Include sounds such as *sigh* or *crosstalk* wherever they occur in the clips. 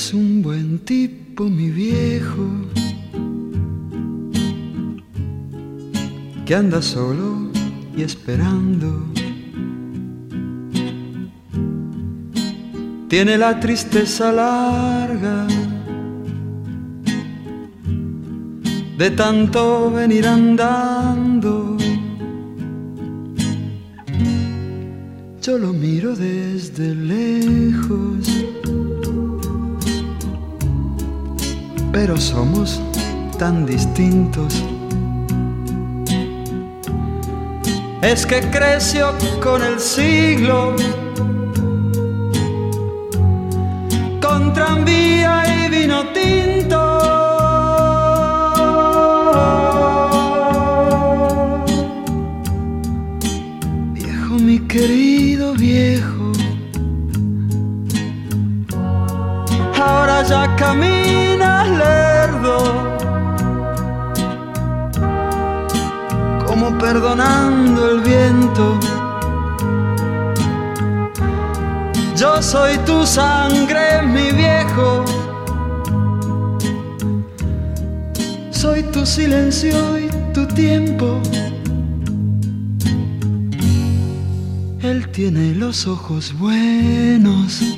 Es un buen tipo, mi viejo, que anda solo y esperando. Tiene la tristeza larga de tanto venir andando. Yo lo miro desde lejos, pero somos tan distintos. Es que creció con el siglo, con tranvía y vino tinto. Viejo, mi querido viejo, ahora ya caminas como perdonando el viento. Yo soy tu sangre, mi viejo. Soy tu silencio y tu tiempo. Él tiene los ojos buenos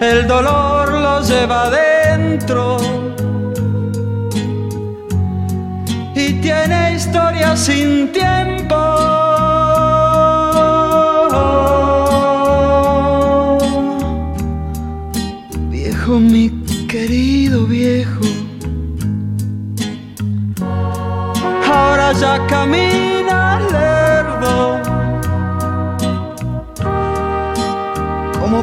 El dolor lo lleva adentro y tiene historia sin tiempo.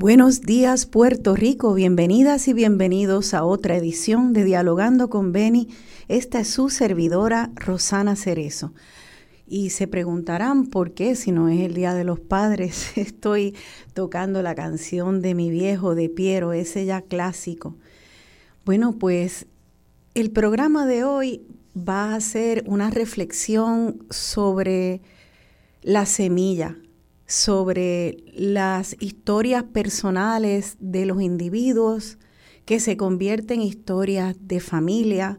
Buenos días Puerto Rico, bienvenidas y bienvenidos a otra edición de Dialogando con Beni. Esta es su servidora Rosana Cerezo. Y se preguntarán por qué, si no es el Día de los Padres, *laughs* estoy tocando la canción de mi viejo de Piero, ese ya clásico. Bueno, pues el programa de hoy va a ser una reflexión sobre la semilla, sobre las historias personales de los individuos que se convierten en historias de familia,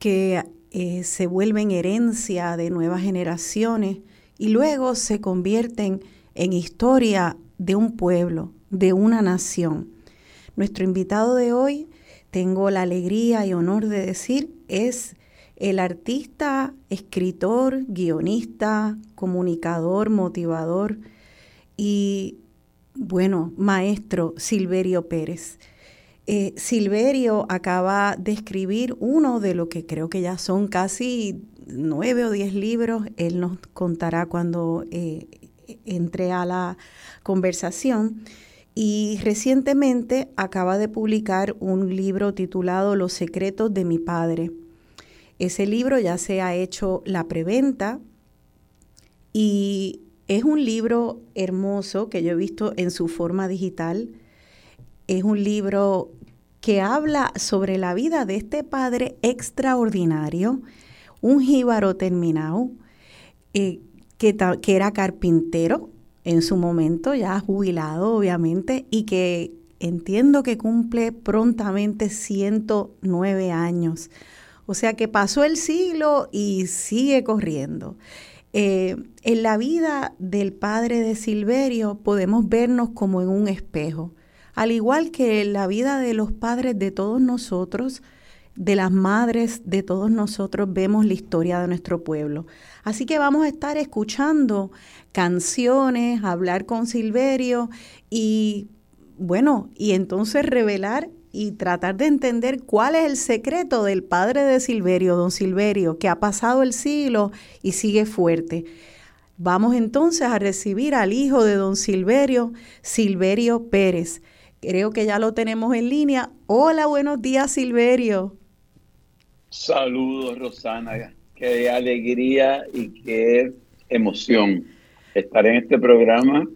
que eh, se vuelven herencia de nuevas generaciones y luego se convierten en historia de un pueblo, de una nación. Nuestro invitado de hoy, tengo la alegría y honor de decir, es el artista, escritor, guionista, comunicador, motivador y, bueno, maestro Silverio Pérez. Eh, Silverio acaba de escribir uno de lo que creo que ya son casi nueve o diez libros. Él nos contará cuando eh, entre a la conversación. Y recientemente acaba de publicar un libro titulado Los secretos de mi padre. Ese libro ya se ha hecho la preventa y es un libro hermoso que yo he visto en su forma digital. Es un libro que habla sobre la vida de este padre extraordinario, un jíbaro terminado, eh, que, que era carpintero en su momento, ya jubilado obviamente, y que entiendo que cumple prontamente 109 años. O sea que pasó el siglo y sigue corriendo. Eh, en la vida del padre de Silverio podemos vernos como en un espejo, al igual que en la vida de los padres de todos nosotros, de las madres de todos nosotros vemos la historia de nuestro pueblo. Así que vamos a estar escuchando canciones, hablar con Silverio y bueno, y entonces revelar y tratar de entender cuál es el secreto del padre de Silverio, don Silverio, que ha pasado el siglo y sigue fuerte. Vamos entonces a recibir al hijo de don Silverio, Silverio Pérez. Creo que ya lo tenemos en línea. Hola, buenos días, Silverio. Saludos, Rosana. Qué alegría y qué emoción estar en este programa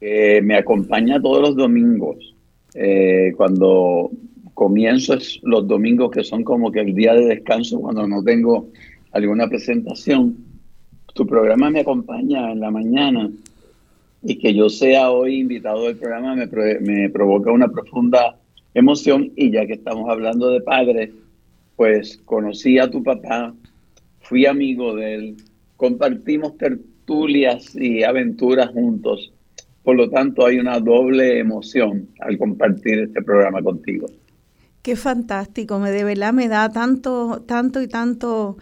que me acompaña todos los domingos eh, cuando comienzo es los domingos que son como que el día de descanso cuando no tengo alguna presentación. Tu programa me acompaña en la mañana y que yo sea hoy invitado del programa me, me provoca una profunda emoción y ya que estamos hablando de padres, pues conocí a tu papá, fui amigo de él, compartimos tertulias y aventuras juntos por lo tanto, hay una doble emoción al compartir este programa contigo. Qué fantástico, me de verdad me da tanto, tanto y tanto,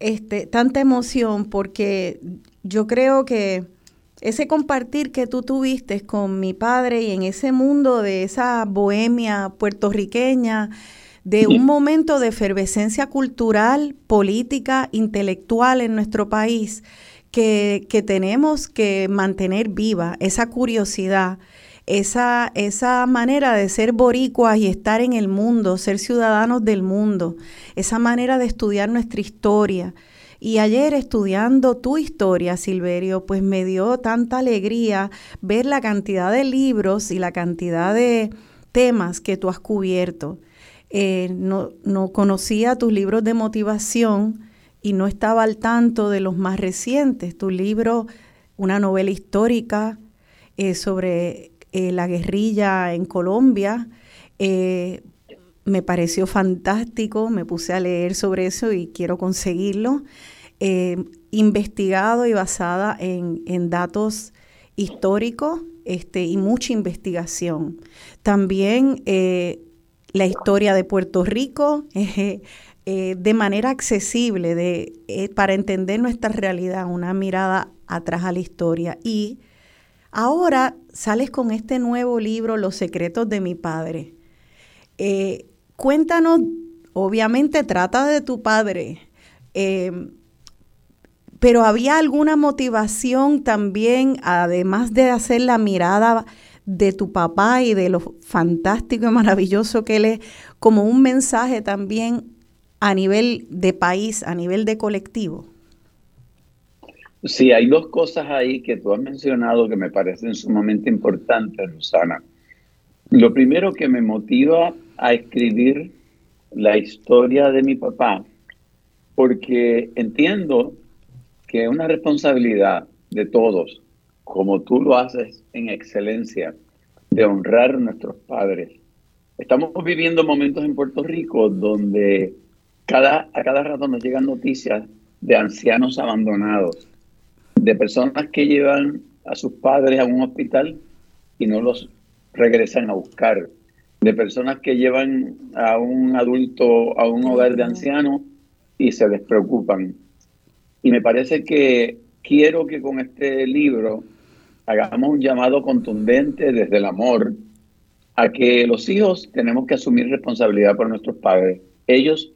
este, tanta emoción porque yo creo que ese compartir que tú tuviste con mi padre y en ese mundo de esa bohemia puertorriqueña, de un momento de efervescencia cultural, política, intelectual en nuestro país, que, tenemos que mantener viva, esa curiosidad, esa, esa manera de ser boricuas y estar en el mundo, ser ciudadanos del mundo, esa manera de estudiar nuestra historia. Y ayer estudiando tu historia, Silverio, pues me dio tanta alegría ver la cantidad de libros y la cantidad de temas que tú has cubierto. Eh, no, no conocía tus libros de motivación, y no estaba al tanto de los más recientes. Tu libro, una novela histórica eh, sobre eh, la guerrilla en Colombia, eh, me pareció fantástico, me puse a leer sobre eso y quiero conseguirlo. investigado y basada en, en datos históricos este, y mucha investigación. También la historia de Puerto Rico, *laughs* eh, de manera accesible de, eh, para entender nuestra realidad, una mirada atrás a la historia. Y ahora sales con este nuevo libro, Los secretos de mi padre. Eh, cuéntanos, obviamente trata de tu padre, pero había alguna motivación también, además de hacer la mirada de tu papá y de lo fantástico y maravilloso que él es, como un mensaje también a nivel de país, a nivel de colectivo? Sí, hay dos cosas ahí que tú has mencionado que me parecen sumamente importantes, Rosana. Lo primero que me motiva a escribir la historia de mi papá, porque entiendo que es una responsabilidad de todos, como tú lo haces en excelencia, de honrar a nuestros padres. Estamos viviendo momentos en Puerto Rico donde cada, a cada rato nos llegan noticias de ancianos abandonados, de personas que llevan a sus padres a un hospital y no los regresan a buscar, de personas que llevan a un adulto a un hogar de ancianos y se despreocupan. Y me parece que quiero que con este libro hagamos un llamado contundente desde el amor a que los hijos tenemos que asumir responsabilidad por nuestros padres. Ellos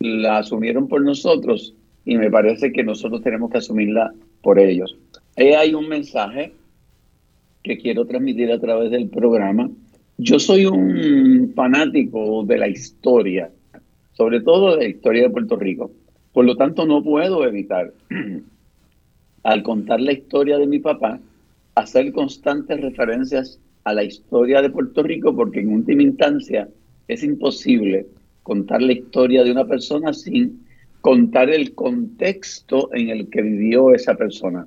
la asumieron por nosotros y me parece que nosotros tenemos que asumirla por ellos. Ahí hay un mensaje que quiero transmitir a través del programa. Yo soy un fanático de la historia, sobre todo de la historia de Puerto Rico. Por lo tanto, no puedo evitar, *clears throat* al contar la historia de mi papá, hacer constantes referencias a la historia de Puerto Rico, porque en última instancia es imposible contar la historia de una persona sin contar el contexto en el que vivió esa persona.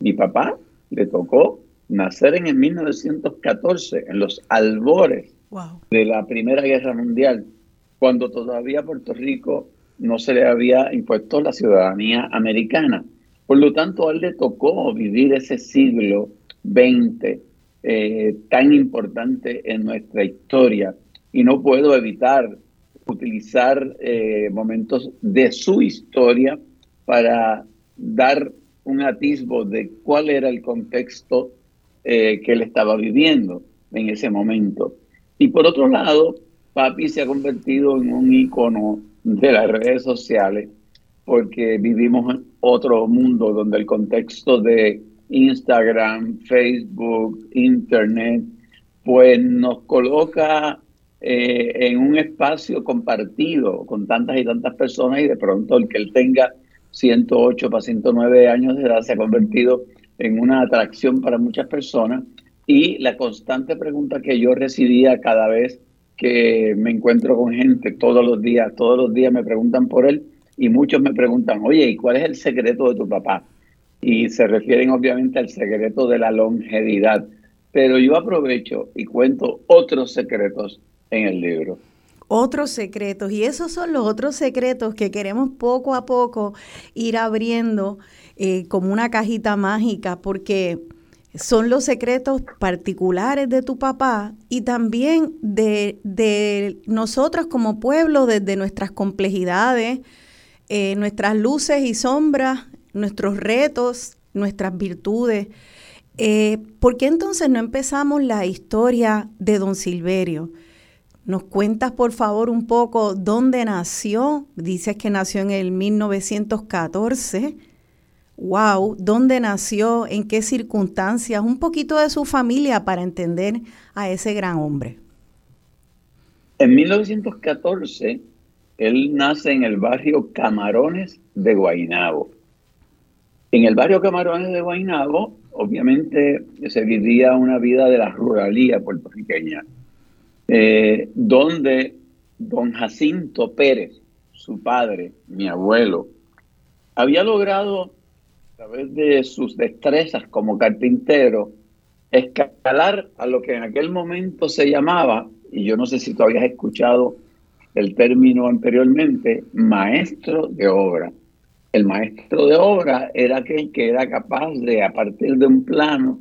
Mi papá le tocó nacer en el 1914, en los albores de la Primera Guerra Mundial, cuando todavía a Puerto Rico no se le había impuesto la ciudadanía americana. Por lo tanto, a él le tocó vivir ese siglo XX eh, tan importante en nuestra historia y no puedo evitar utilizar eh, momentos de su historia para dar un atisbo de cuál era el contexto eh, que él estaba viviendo en ese momento. Y por otro lado, papi se ha convertido en un icono de las redes sociales porque vivimos en otro mundo donde el contexto de Instagram, Facebook, Internet, pues nos coloca eh, en un espacio compartido con tantas y tantas personas y de pronto el que él tenga 108 para 109 años de edad se ha convertido en una atracción para muchas personas y la constante pregunta que yo recibía cada vez que me encuentro con gente todos los días, todos los días me preguntan por él y muchos me preguntan, oye, ¿y cuál es el secreto de tu papá? Y se refieren obviamente al secreto de la longevidad. Pero yo aprovecho y cuento otros secretos en el libro. Otros secretos, y esos son los otros secretos que queremos poco a poco ir abriendo eh, como una cajita mágica, porque son los secretos particulares de tu papá y también de, de nosotros como pueblo, desde nuestras complejidades, eh, nuestras luces y sombras, nuestros retos, nuestras virtudes. Eh, ¿Por qué entonces no empezamos la historia de don Silverio? ¿Nos cuentas por favor un poco dónde nació? Dices que nació en el 1914 wow, dónde nació, en qué circunstancias, un poquito de su familia para entender a ese gran hombre. En 1914, él nace en el barrio Camarones de Guainabo. En el barrio Camarones de Guainabo, obviamente, se vivía una vida de la ruralía puertorriqueña, eh, donde don Jacinto Pérez, su padre, mi abuelo, había logrado a través de sus destrezas como carpintero, escalar a lo que en aquel momento se llamaba, y yo no sé si tú habías escuchado el término anteriormente, maestro de obra. El maestro de obra era aquel que era capaz de, a partir de un plano,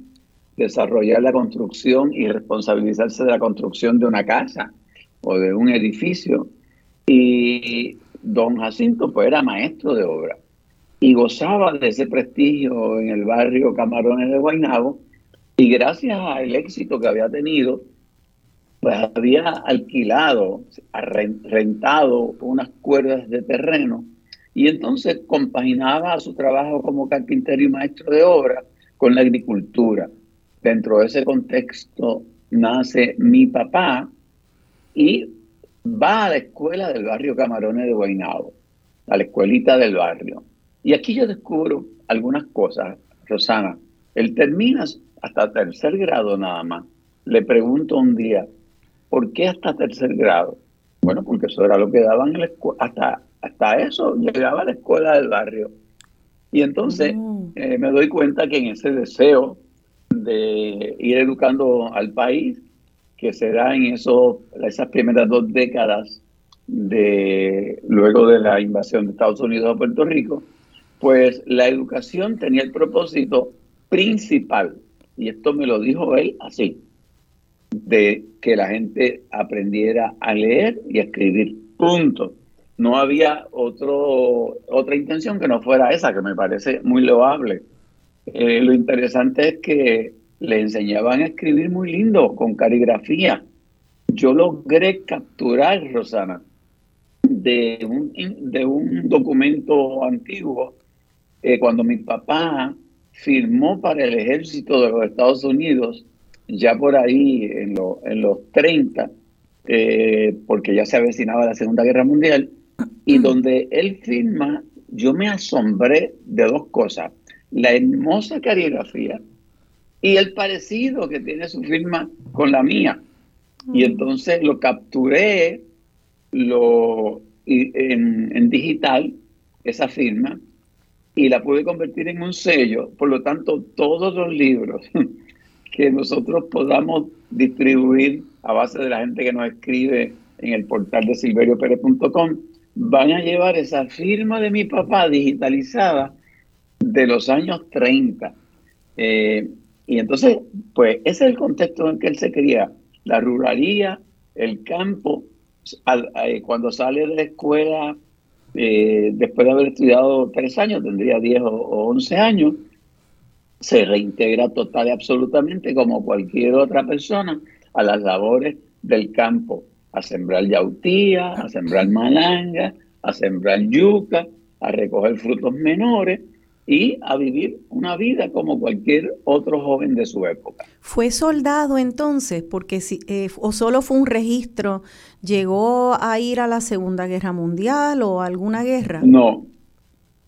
desarrollar la construcción y responsabilizarse de la construcción de una casa o de un edificio. Y don Jacinto pues era maestro de obra y gozaba de ese prestigio en el barrio Camarones de Guaynabo y gracias al éxito que había tenido, pues había alquilado, rentado unas cuerdas de terreno y entonces compaginaba su trabajo como carpintero y maestro de obra con la agricultura. Dentro de ese contexto nace mi papá y va a la escuela del barrio Camarones de Guaynabo, a la escuelita del barrio. Y aquí yo descubro algunas cosas, Rosana. Él termina hasta tercer grado nada más. Le pregunto un día, ¿por qué hasta tercer grado? Bueno, porque eso era lo que daban en la escuela. Hasta, hasta eso llegaba a la escuela del barrio. Y entonces mm. eh, me doy cuenta que en ese deseo de ir educando al país, que se da en esas primeras dos décadas de luego de la invasión de Estados Unidos a Puerto Rico, pues la educación tenía el propósito principal, y esto me lo dijo él así, de que la gente aprendiera a leer y a escribir. Punto. No había otro, otra intención que no fuera esa, que me parece muy loable. Eh, lo interesante es que le enseñaban a escribir muy lindo, con caligrafía. Yo logré capturar, Rosana, de un, de un documento antiguo eh, cuando mi papá firmó para el ejército de los Estados Unidos, ya por ahí en, en los 30, eh, porque ya se avecinaba la Segunda Guerra Mundial, y donde él firma, yo me asombré de dos cosas, la hermosa caligrafía y el parecido que tiene su firma con la mía. Y entonces lo capturé lo, en, en digital, esa firma, y la pude convertir en un sello. Por lo tanto, todos los libros *laughs* que nosotros podamos distribuir a base de la gente que nos escribe en el portal de silveriopere.com van a llevar esa firma de mi papá digitalizada de los años 30. Eh, y entonces, pues ese es el contexto en que él se cría. La ruralía, el campo, eh, cuando sale de la escuela, eh, después de haber estudiado tres años, tendría 10 o, o 11 años, se reintegra total y absolutamente como cualquier otra persona a las labores del campo, a sembrar yautía, a sembrar malanga, a sembrar yuca, a recoger frutos menores y a vivir una vida como cualquier otro joven de su época. ¿Fue soldado entonces? Porque si, eh, o solo fue un registro, ¿llegó a ir a la Segunda Guerra Mundial o a alguna guerra? No,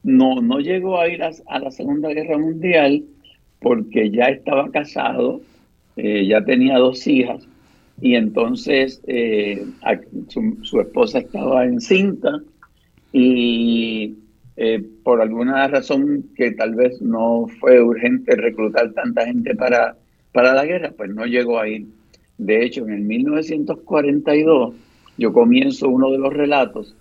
no, no llegó a ir a, la Segunda Guerra Mundial porque ya estaba casado, eh, ya tenía dos hijas y entonces eh, su, su esposa estaba encinta y eh, por alguna razón que tal vez no fue urgente reclutar tanta gente para, para la guerra, pues no llegó ahí. De hecho, en el 1942 yo comienzo uno de los relatos,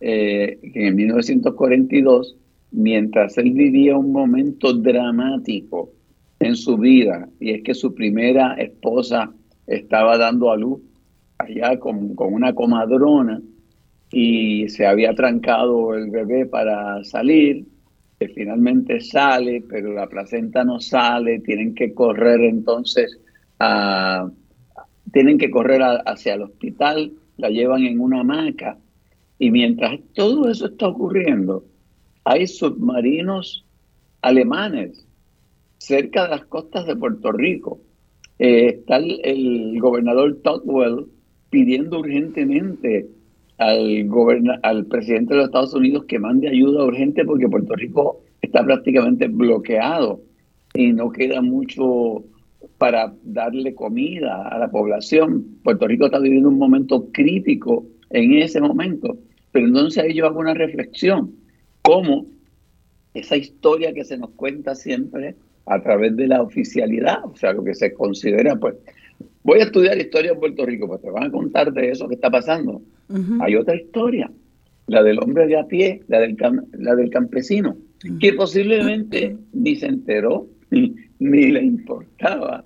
eh, que en 1942, mientras él vivía un momento dramático en su vida, y es que su primera esposa estaba dando a luz allá con, con una comadrona, y se había trancado el bebé para salir, que finalmente sale, pero la placenta no sale, tienen que correr entonces tienen que correr hacia el hospital, la llevan en una hamaca y mientras todo eso está ocurriendo, hay submarinos alemanes cerca de las costas de Puerto Rico. Eh, está el, el, gobernador Totwell pidiendo urgentemente al, al presidente de los Estados Unidos que mande ayuda urgente porque Puerto Rico está prácticamente bloqueado y no queda mucho para darle comida a la población. Puerto Rico está viviendo un momento crítico en ese momento. Pero entonces ahí yo hago una reflexión, cómo esa historia que se nos cuenta siempre a través de la oficialidad, o sea, lo que se considera, pues, voy a estudiar historia en Puerto Rico, pues te van a contar de eso que está pasando. Hay otra historia, la del hombre de a pie, la del, la del campesino, que posiblemente *laughs* ni se enteró ni, le importaba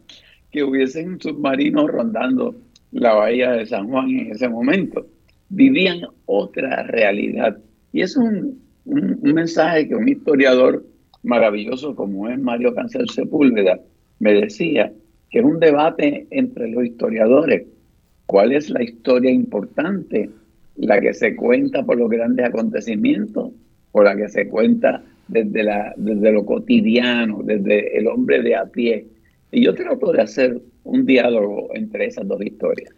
que hubiesen un submarino rondando la bahía de San Juan en ese momento. Vivían otra realidad. Y es un, un, mensaje que un historiador maravilloso como es Mario Cancel Sepúlveda me decía, que es un debate entre los historiadores ¿Cuál es la historia importante? ¿La que se cuenta por los grandes acontecimientos o la que se cuenta desde, la, desde lo cotidiano, desde el hombre de a pie? Y yo trato de hacer un diálogo entre esas dos historias.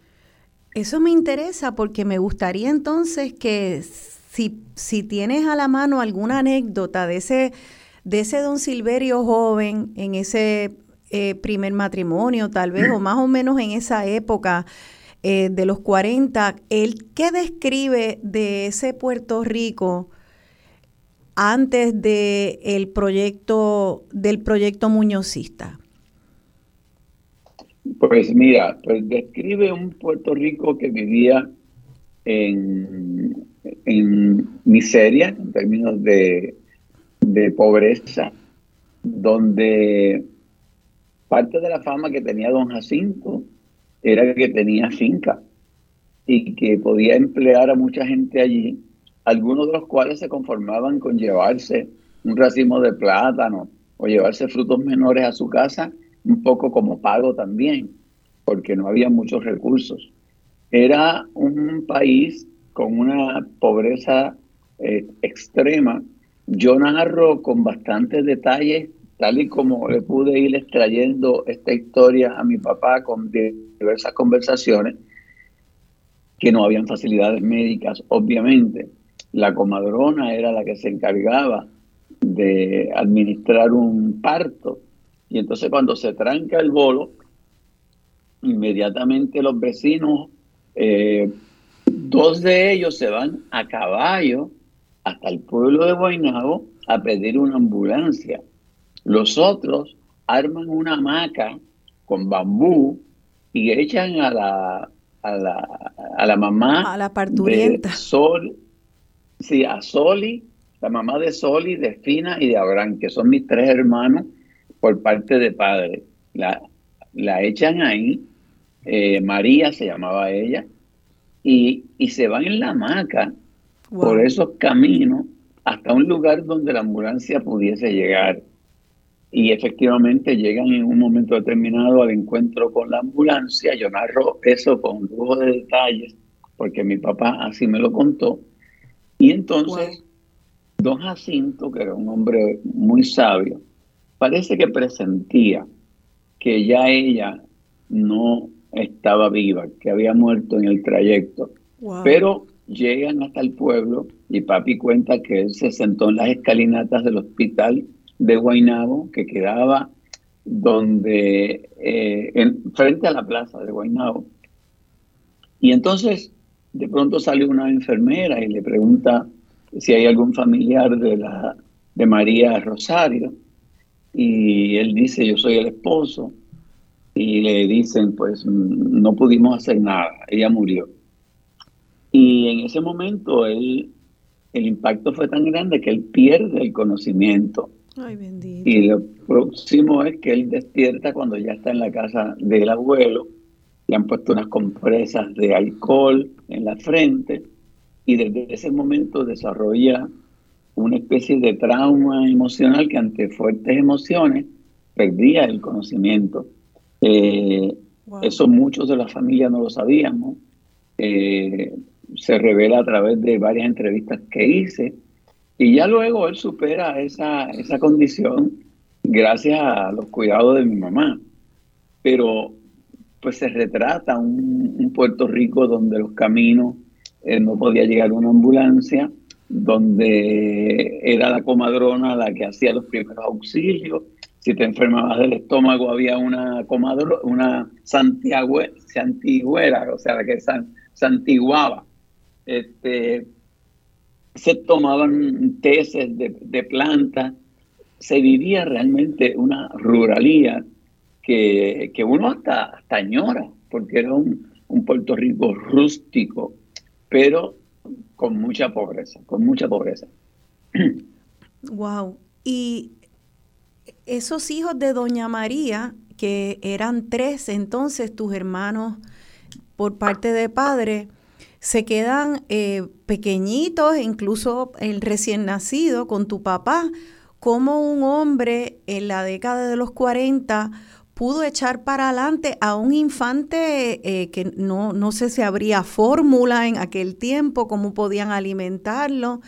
Eso me interesa porque me gustaría entonces que si, si tienes a la mano alguna anécdota de ese, de ese don Silverio joven en ese eh, primer matrimonio, tal vez, o más o menos en esa época, eh, de los 40, ¿el qué describe de ese Puerto Rico antes de el proyecto, del proyecto muñozista? Pues mira, pues describe un Puerto Rico que vivía en, en miseria en términos de, de pobreza, donde parte de la fama que tenía don Jacinto era que tenía finca y que podía emplear a mucha gente allí, algunos de los cuales se conformaban con llevarse un racimo de plátano o llevarse frutos menores a su casa, un poco como pago también, porque no había muchos recursos. Era un país con una pobreza eh, extrema. Yo narro con bastantes detalles tal y como le pude ir extrayendo esta historia a mi papá con diversas conversaciones, que no habían facilidades médicas, obviamente. La comadrona era la que se encargaba de administrar un parto. Y entonces cuando se tranca el bolo, inmediatamente los vecinos, eh, dos de ellos se van a caballo hasta el pueblo de Guaynabo a pedir una ambulancia. Los otros arman una hamaca con bambú y echan a la, a la, a la mamá a la parturienta. Sol, sí, a Soli la mamá de Soli, de Fina y de Abraham, que son mis tres hermanos por parte de padre. La, la echan ahí, eh, María se llamaba ella, y, se van en la hamaca por esos caminos hasta un lugar donde la ambulancia pudiese llegar. Y efectivamente llegan en un momento determinado al encuentro con la ambulancia. Yo narro eso con lujo de detalles, porque mi papá así me lo contó. Y entonces, don Jacinto, que era un hombre muy sabio, parece que presentía que ya ella no estaba viva, que había muerto en el trayecto. Pero llegan hasta el pueblo y papi cuenta que él se sentó en las escalinatas del hospital de Guaynabo, que quedaba donde, eh, en, frente a la plaza de Guaynabo. Y entonces de pronto sale una enfermera y le pregunta si hay algún familiar de, la, de María Rosario y él dice, yo soy el esposo, y le dicen, pues no pudimos hacer nada, ella murió. Y en ese momento él, el impacto fue tan grande que él pierde el conocimiento. Ay, bendito. Y lo próximo es que él despierta cuando ya está en la casa del abuelo, le han puesto unas compresas de alcohol en la frente y desde ese momento desarrolla una especie de trauma emocional que ante fuertes emociones perdía el conocimiento. Eh, eso muchos de la familia no lo sabíamos. Eh, se revela a través de varias entrevistas que hice. Y ya luego él supera esa, esa condición gracias a los cuidados de mi mamá. Pero pues se retrata un, Puerto Rico donde los caminos eh, no podía llegar una ambulancia, donde era la comadrona la que hacía los primeros auxilios. Si te enfermabas del estómago había una comadrona, una santigüera, o sea, la que santiguaba. Este, se tomaban tesis de, de plantas, se vivía realmente una ruralía que, uno hasta, hasta añora, porque era un, un Puerto Rico rústico, pero con mucha pobreza, con mucha pobreza. Wow. Y esos hijos de Doña María, que eran tres entonces tus hermanos por parte de padre, se quedan eh, pequeñitos, incluso el recién nacido con tu papá, como un hombre en la década de los 40 pudo echar para adelante a un infante eh, que no, no sé si habría fórmula en aquel tiempo, cómo podían alimentarlo.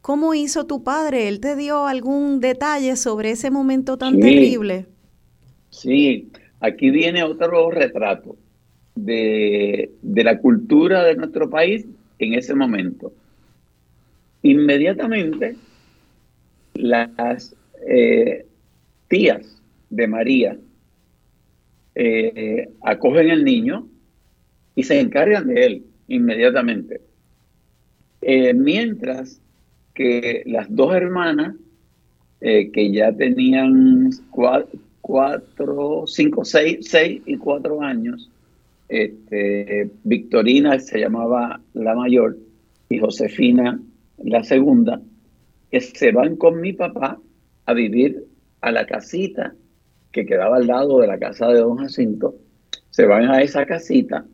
¿Cómo hizo tu padre? ¿Él te dio algún detalle sobre ese momento tan terrible? Sí, aquí viene otro retrato de, la cultura de nuestro país en ese momento. Inmediatamente, las eh, tías de María eh, acogen al niño y se encargan de él inmediatamente. Eh, mientras que las dos hermanas, que ya tenían cuatro, cinco, seis, seis y cuatro años, este, Victorina se llamaba la mayor y Josefina la segunda, que se van con mi papá a vivir a la casita que quedaba al lado de la casa de don Jacinto, se van a esa casita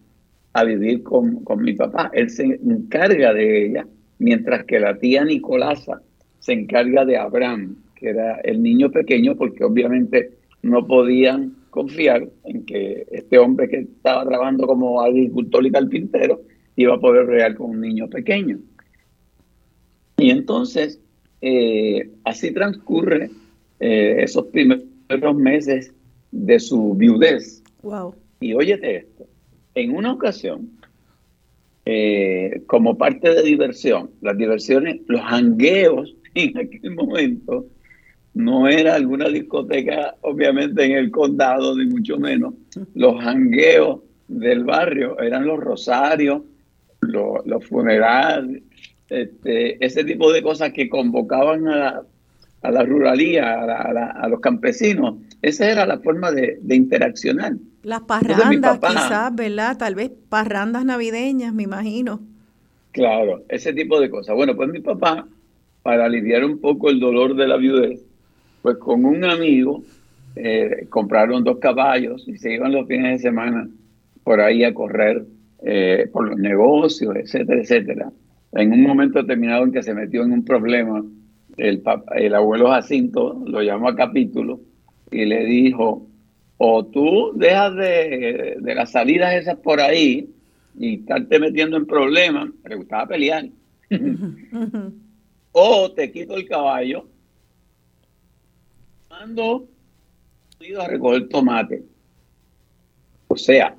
a vivir con, mi papá. Él se encarga de ella, mientras que la tía Nicolasa se encarga de Abraham, que era el niño pequeño, porque obviamente no podían confiar en que este hombre que estaba trabajando como agricultor y carpintero iba a poder regar con un niño pequeño. Y entonces, eh, así transcurre eh, esos primeros meses de su viudez. Wow. Y óyete esto, en una ocasión, eh, como parte de diversión, las diversiones, los hangueos en aquel momento, no era alguna discoteca, obviamente, en el condado, ni mucho menos. Los hangueos del barrio eran los rosarios, los, funerales, este, ese tipo de cosas que convocaban a la, a la ruralía, a, los campesinos. Esa era la forma de, interaccionar. Las parrandas quizás, ¿verdad? Tal vez parrandas navideñas, me imagino. Claro, ese tipo de cosas. Bueno, pues mi papá para aliviar un poco el dolor de la viudez, pues con un amigo eh, compraron dos caballos y se iban los fines de semana por ahí a correr eh, por los negocios, etcétera, etcétera. En un momento determinado en que se metió en un problema, el, el abuelo Jacinto lo llamó a capítulo y le dijo, o tú dejas de, de las salidas esas por ahí y estarte metiendo en problemas, le gustaba pelear, *laughs* o te quito el caballo, mando a recoger tomate. O sea,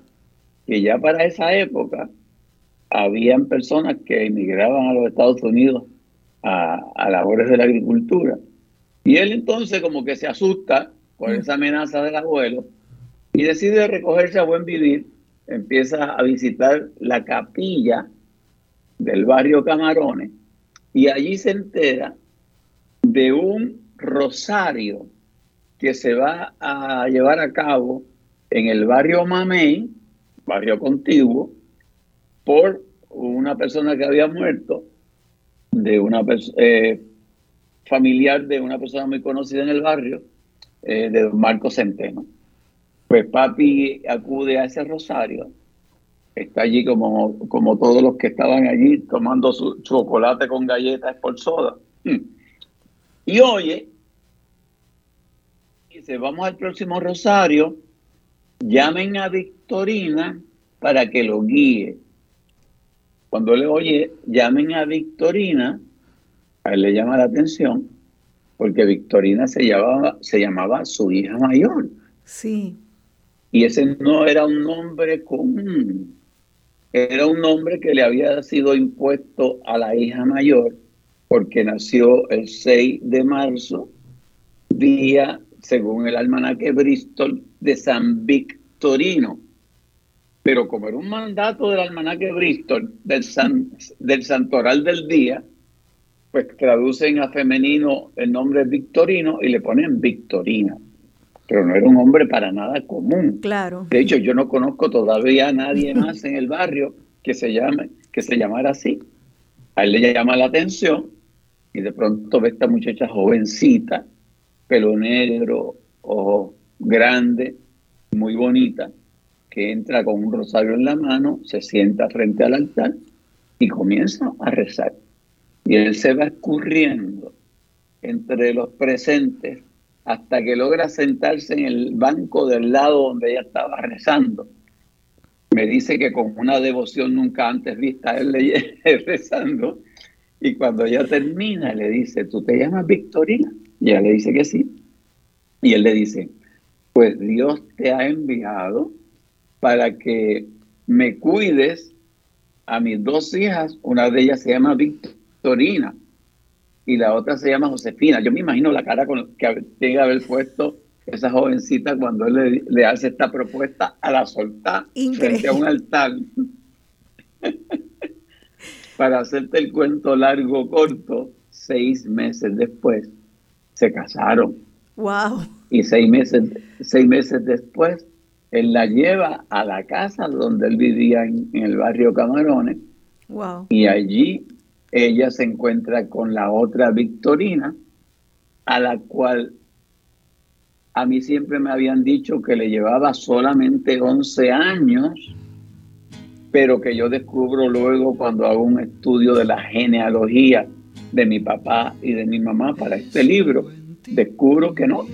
que ya para esa época habían personas que emigraban a los Estados Unidos a, a labores de la agricultura. Y él entonces como que se asusta por esa amenaza del abuelo y decide recogerse a buen vivir, empieza a visitar la capilla del barrio Camarones y allí se entera de un rosario que se va a llevar a cabo en el barrio Mamey, barrio contiguo, por una persona que había muerto, de una eh, familiar de una persona muy conocida en el barrio, eh, de don Marco Centeno. Pues papi acude a ese rosario está allí como, como todos los que estaban allí tomando su chocolate con galletas por soda. Hmm. Y oye, dice, vamos al próximo rosario, llamen a Victorina para que lo guíe. Cuando le oye, llamen a Victorina, a él le llama la atención, porque Victorina se llamaba, se llamaba su hija mayor. Sí. Y ese no era un nombre común. Era un nombre que le había sido impuesto a la hija mayor porque nació el 6 de marzo, día, según el almanaque Bristol, de San Victorino. Pero como era un mandato del almanaque Bristol, del, del santoral del día, pues traducen a femenino el nombre Victorino y le ponen Victorina pero no era un hombre para nada común. Claro. De hecho, yo no conozco todavía a nadie *laughs* más en el barrio que se llame, que se llamara así. A él le llama la atención y de pronto ve esta muchacha jovencita, pelo negro, ojo grande, muy bonita, que entra con un rosario en la mano, se sienta frente al altar y comienza a rezar. Y él se va escurriendo entre los presentes hasta que logra sentarse en el banco del lado donde ella estaba rezando. Me dice que con una devoción nunca antes vista él le *laughs* rezando. Y cuando ella termina, le dice, ¿tú te llamas Victorina? Y ella le dice que sí. Y él le dice, pues Dios te ha enviado para que me cuides a mis dos hijas. Una de ellas se llama Victorina y la otra se llama Josefina. Yo me imagino la cara con que tiene que haber puesto esa jovencita cuando él le, hace esta propuesta a la soltar frente a un altar. *laughs* Para hacerte el cuento largo corto, seis meses después se casaron. Wow. Y seis meses, seis meses después, él la lleva a la casa donde él vivía en, en el barrio Camarones. Wow. Y allí ella se encuentra con la otra Victorina, a la cual a mí siempre me habían dicho que le llevaba solamente 11 años, pero que yo descubro luego cuando hago un estudio de la genealogía de mi papá y de mi mamá para este libro, descubro que no,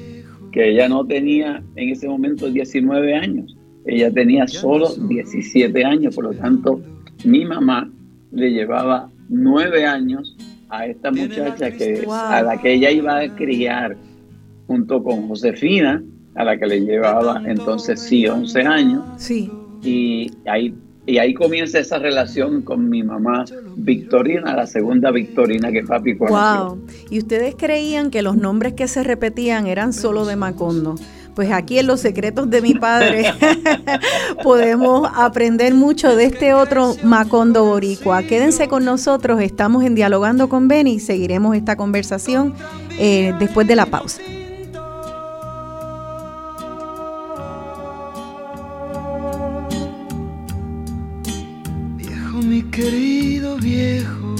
que ella no tenía en ese momento 19 años, ella tenía solo 17 años, por lo tanto mi mamá le llevaba nueve años a esta muchacha que, a la que ella iba a criar junto con Josefina, a la que le llevaba entonces sí 11 años. Sí. Y ahí, y ahí comienza esa relación con mi mamá Victorina, la segunda Victorina que papi conoció. Wow. ¿Y ustedes creían que los nombres que se repetían eran solo de Macondo? pues aquí en los secretos de mi padre *laughs* podemos aprender mucho de este otro Macondo Boricua. Quédense con nosotros, estamos en Dialogando con Beni y seguiremos esta conversación eh, después de la pausa. Querido viejo,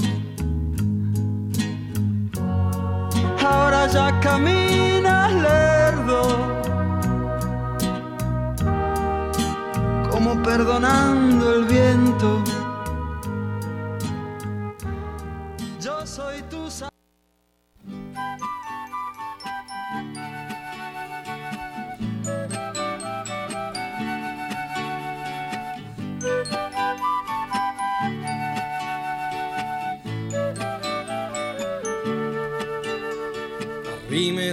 ya caminas lerdo, como perdonando el viento.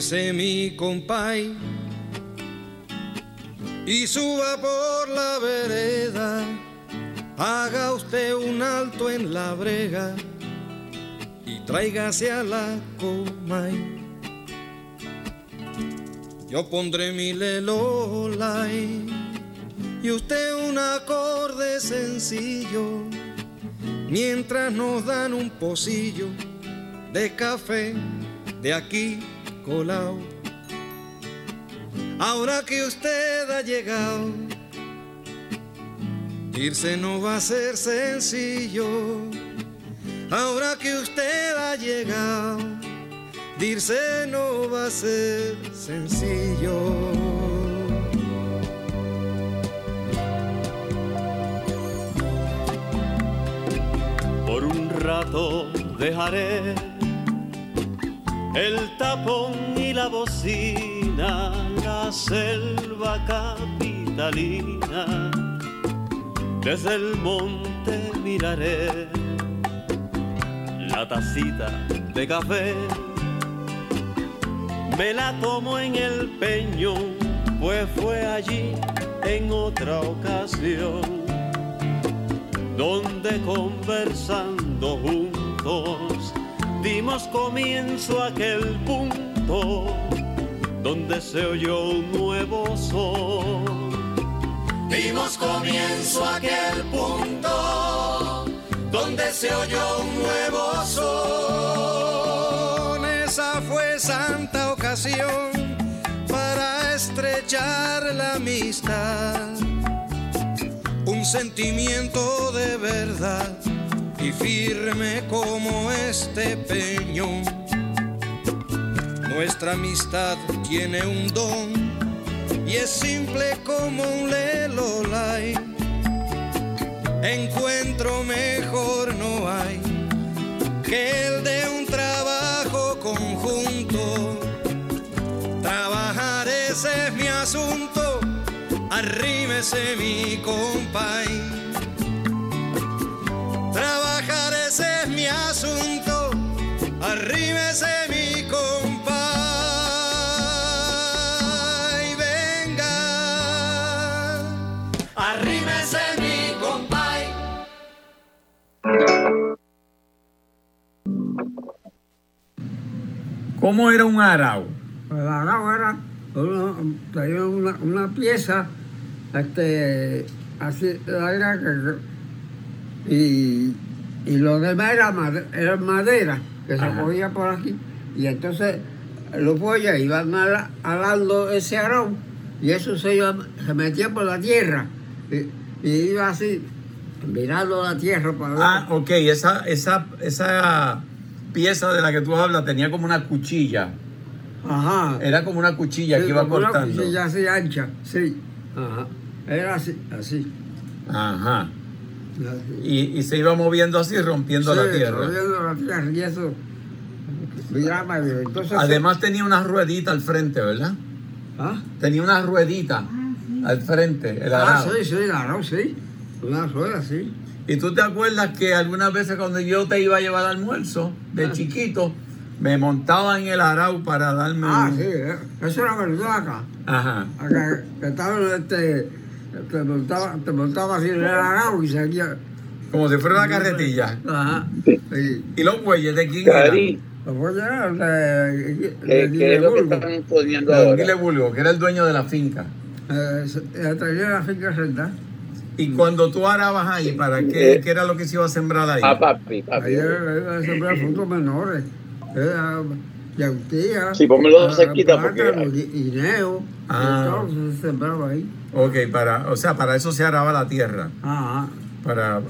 Rímese mi compay y suba por la vereda. Haga usted un alto en la brega y tráigase a la comay. Yo pondré mi lelolay y usted un acorde sencillo mientras nos dan un pocillo de café de aquí Ahora que usted ha llegado, irse no va a ser sencillo. Ahora que usted ha llegado, irse no va a ser sencillo. Por un rato dejaré el tapón y la bocina, la selva capitalina. Desde el monte miraré la tacita de café. Me la tomo en el peño, pues fue allí en otra ocasión, donde conversando juntos dimos comienzo a aquel punto donde se oyó un nuevo son. Dimos comienzo a aquel punto donde se oyó un nuevo son. Esa fue santa ocasión para estrechar la amistad. Un sentimiento de verdad y firme como este peñón. Nuestra amistad tiene un don y es simple como un lelolay. Encuentro mejor no hay que el de un trabajo conjunto. Trabajar ese es mi asunto, arrímese mi compay. Trabajar ese es mi asunto, arrímese mi compay, venga. Arrímese mi compay. ¿Cómo era un arao? El arao era una, tenía una, una pieza este, así larga que, y, y lo demás era, made- era madera que se cogía por aquí. Y entonces los boyas iban ala- alando ese arao y eso se, iba, se metía por la tierra. Y, y iba así, mirando la tierra para ver. Ah, ok, esa, esa, esa pieza de la que tú hablas tenía como una cuchilla. Ajá. Era como una cuchilla Sí, que iba como una cortando. cuchilla así ancha, sí. Ajá. Era así, así. Ajá. Y, y se iba moviendo así, rompiendo la tierra. rodeando la tierra y eso. Miraba yo. Entonces, Además tenía una ruedita al frente, ¿verdad? ¿Ah? Tenía una ruedita al frente, el Ah, sí, sí, claro, sí. Una rueda, sí. Y tú te acuerdas que algunas veces cuando yo te iba a llevar al almuerzo, de Ah. chiquito, me montaba en el arao para darme Ah, un- sí, eh, eso era verdad acá. Ajá. Acá que estaba este. Te montaba, te montaba así en el arao y seguía. Como si fuera una carretilla. Ajá. Sí. ¿Y los bueyes de quién? Cari, Los bueyes eran de, de, ¿qué, de qué es lo que están De ahora? Aguile Bulgo, que era el dueño de la finca. Eh, se- eh, la finca sentada. Y cuando tú arabas ahí, ¿para qué, Eh. qué era lo que se iba a sembrar ahí? Ah, papi, papi. Ayer iba a sembrar frutos menores. Era yautía. Sí, pónmelo cerquita porque- guineo. Ah. y todo se sembraba ahí. Ok, para, o sea, para eso se araba la tierra. Ajá. Para,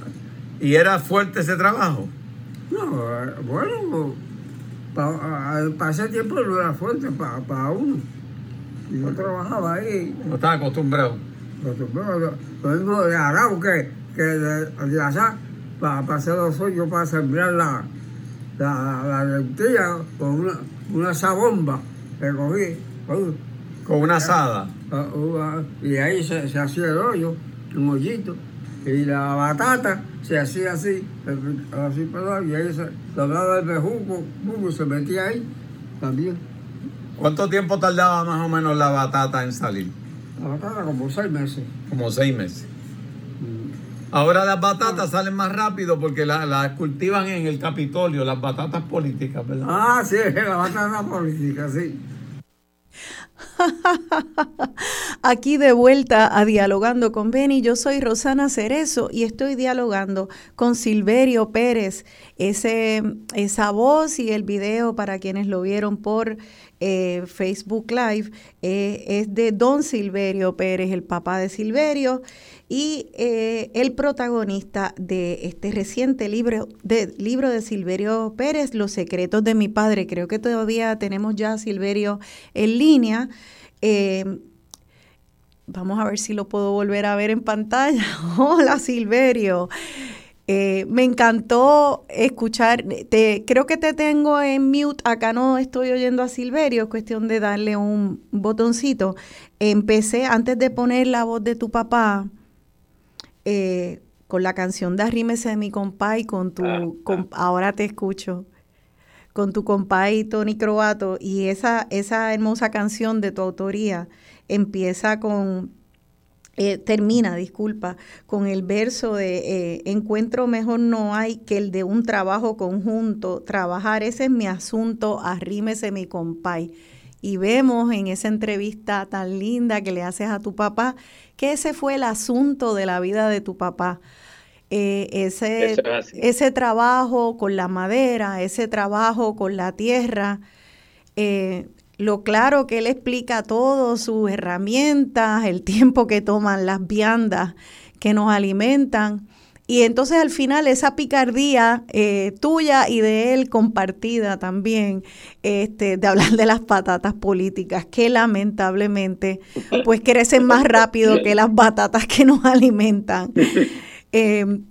¿Y era fuerte ese trabajo? No, eh, bueno, para ese tiempo no era fuerte para uno. Y yo trabajaba ahí. No estaba acostumbrado. Acostumbrado. Lo mismo de arao que, que de, de allá, para, para hacer los hoyos, para sembrar la, la, la lentilla con una, una sabomba que cogí. Con una asada. Y ahí se, se hacía el hoyo, un hoyito. Y la batata se hacía así, así, perdón, y ahí se doblaba el bejuco, se metía ahí también. ¿Cuánto tiempo tardaba más o menos la batata en salir? La batata como seis meses. Como seis meses. Ahora las batatas salen más rápido porque las cultivan en el Capitolio, las batatas políticas, ¿verdad? Ah, sí, *laughs* las batatas políticas, sí. *laughs* Aquí de vuelta a Dialogando con Beni, yo soy Rosana Cerezo y estoy dialogando con Silverio Pérez. Ese, esa voz y el video para quienes lo vieron por eh, Facebook Live eh, es de Don Silverio Pérez, el papá de Silverio y eh, el protagonista de este reciente libro de, libro de Silverio Pérez, Los secretos de mi padre. Creo que todavía tenemos ya a Silverio en línea. Eh, vamos a ver si lo puedo volver a ver en pantalla. *laughs* Hola Silverio. Eh, me encantó escuchar, te, creo que te tengo en mute, acá no estoy oyendo a Silverio, es cuestión de darle un botoncito. Empecé antes de poner la voz de tu papá, eh, con la canción de Arrímese de mi compay, con tu, ah, ah. ahora te escucho, con tu compay Tony Croato, y esa, esa hermosa canción de tu autoría empieza con, eh, termina, disculpa, con el verso de eh, encuentro mejor no hay que el de un trabajo conjunto, trabajar, ese es mi asunto, arrímese mi compay. Y vemos en esa entrevista tan linda que le haces a tu papá que ese fue el asunto de la vida de tu papá. Eh, ese, ese trabajo con la madera, ese trabajo con la tierra, eh, lo claro que él explica todo, sus herramientas, el tiempo que toman las viandas que nos alimentan. Y entonces al final esa picardía eh, tuya y de él compartida también, este, de hablar de las patatas políticas, que lamentablemente pues crecen más rápido que las batatas que nos alimentan. *laughs* Em,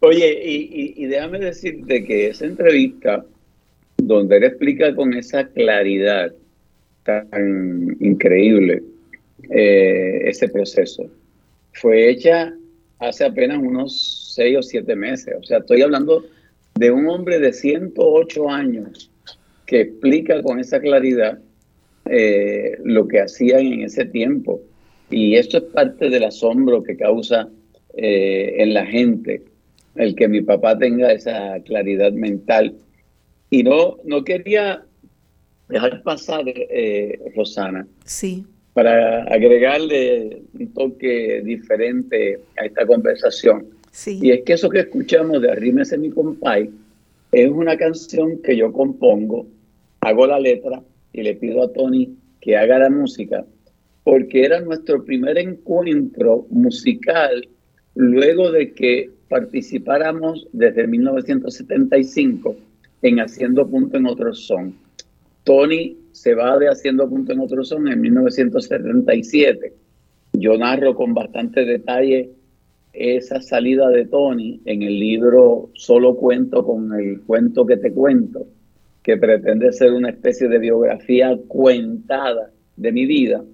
Oye, y, déjame decirte que esa entrevista, donde él explica con esa claridad tan increíble eh, ese proceso, fue hecha hace apenas unos seis o siete meses. O sea, estoy hablando de un hombre de 108 años que explica con esa claridad eh, lo que hacían en ese tiempo. Y esto es parte del asombro que causa eh, en la gente el que mi papá tenga esa claridad mental. Y no, no quería dejar pasar, eh, Rosana, sí para agregarle un toque diferente a esta conversación. Y es que eso que escuchamos de Arrímese mi compay es una canción que yo compongo, hago la letra y le pido a Tony que haga la música, porque era nuestro primer encuentro musical luego de que participáramos desde 1975 en Haciendo Punto en Otro Son. Tony se va de Haciendo Punto en Otro Son en 1977. Yo narro con bastante detalle esa salida de Tony en el libro Solo cuento con el cuento que te cuento, que pretende ser una especie de biografía cuentada de mi vida.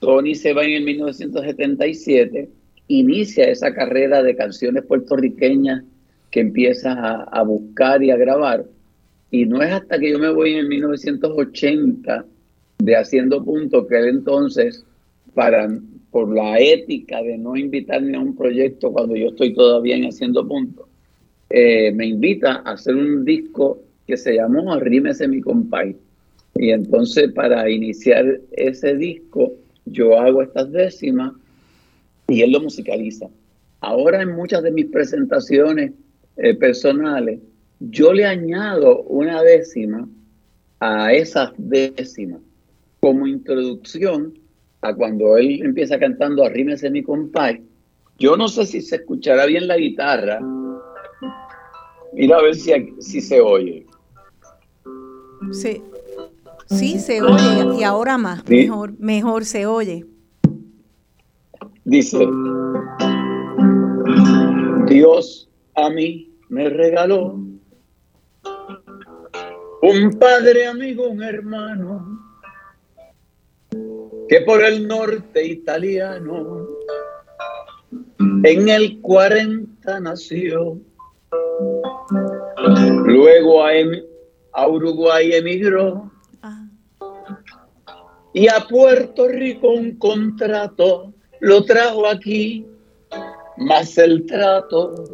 Tony se va en el 1977, inicia esa carrera de canciones puertorriqueñas que empieza a, a buscar y a grabar y no es hasta que yo me voy en 1980 de Haciendo Punto que él entonces, para, por la ética de no invitarme a un proyecto cuando yo estoy todavía en Haciendo Punto, eh, me invita a hacer un disco que se llamó Arrímese mi compay. Y entonces para iniciar ese disco yo hago estas décimas y él lo musicaliza. Ahora en muchas de mis presentaciones eh, personales, yo le añado una décima a esas décimas como introducción a cuando él empieza cantando Arrímese mi compay. Yo no sé si se escuchará bien la guitarra. Mira a ver si, si se oye. Sí, sí se oye y ahora más, mejor, mejor se oye. Dice, Dios a mí me regaló un padre, amigo, un hermano, que por el norte italiano en el 40 nació. Luego a, em, a Uruguay emigró ah. y a Puerto Rico un contrato lo trajo aquí, más el trato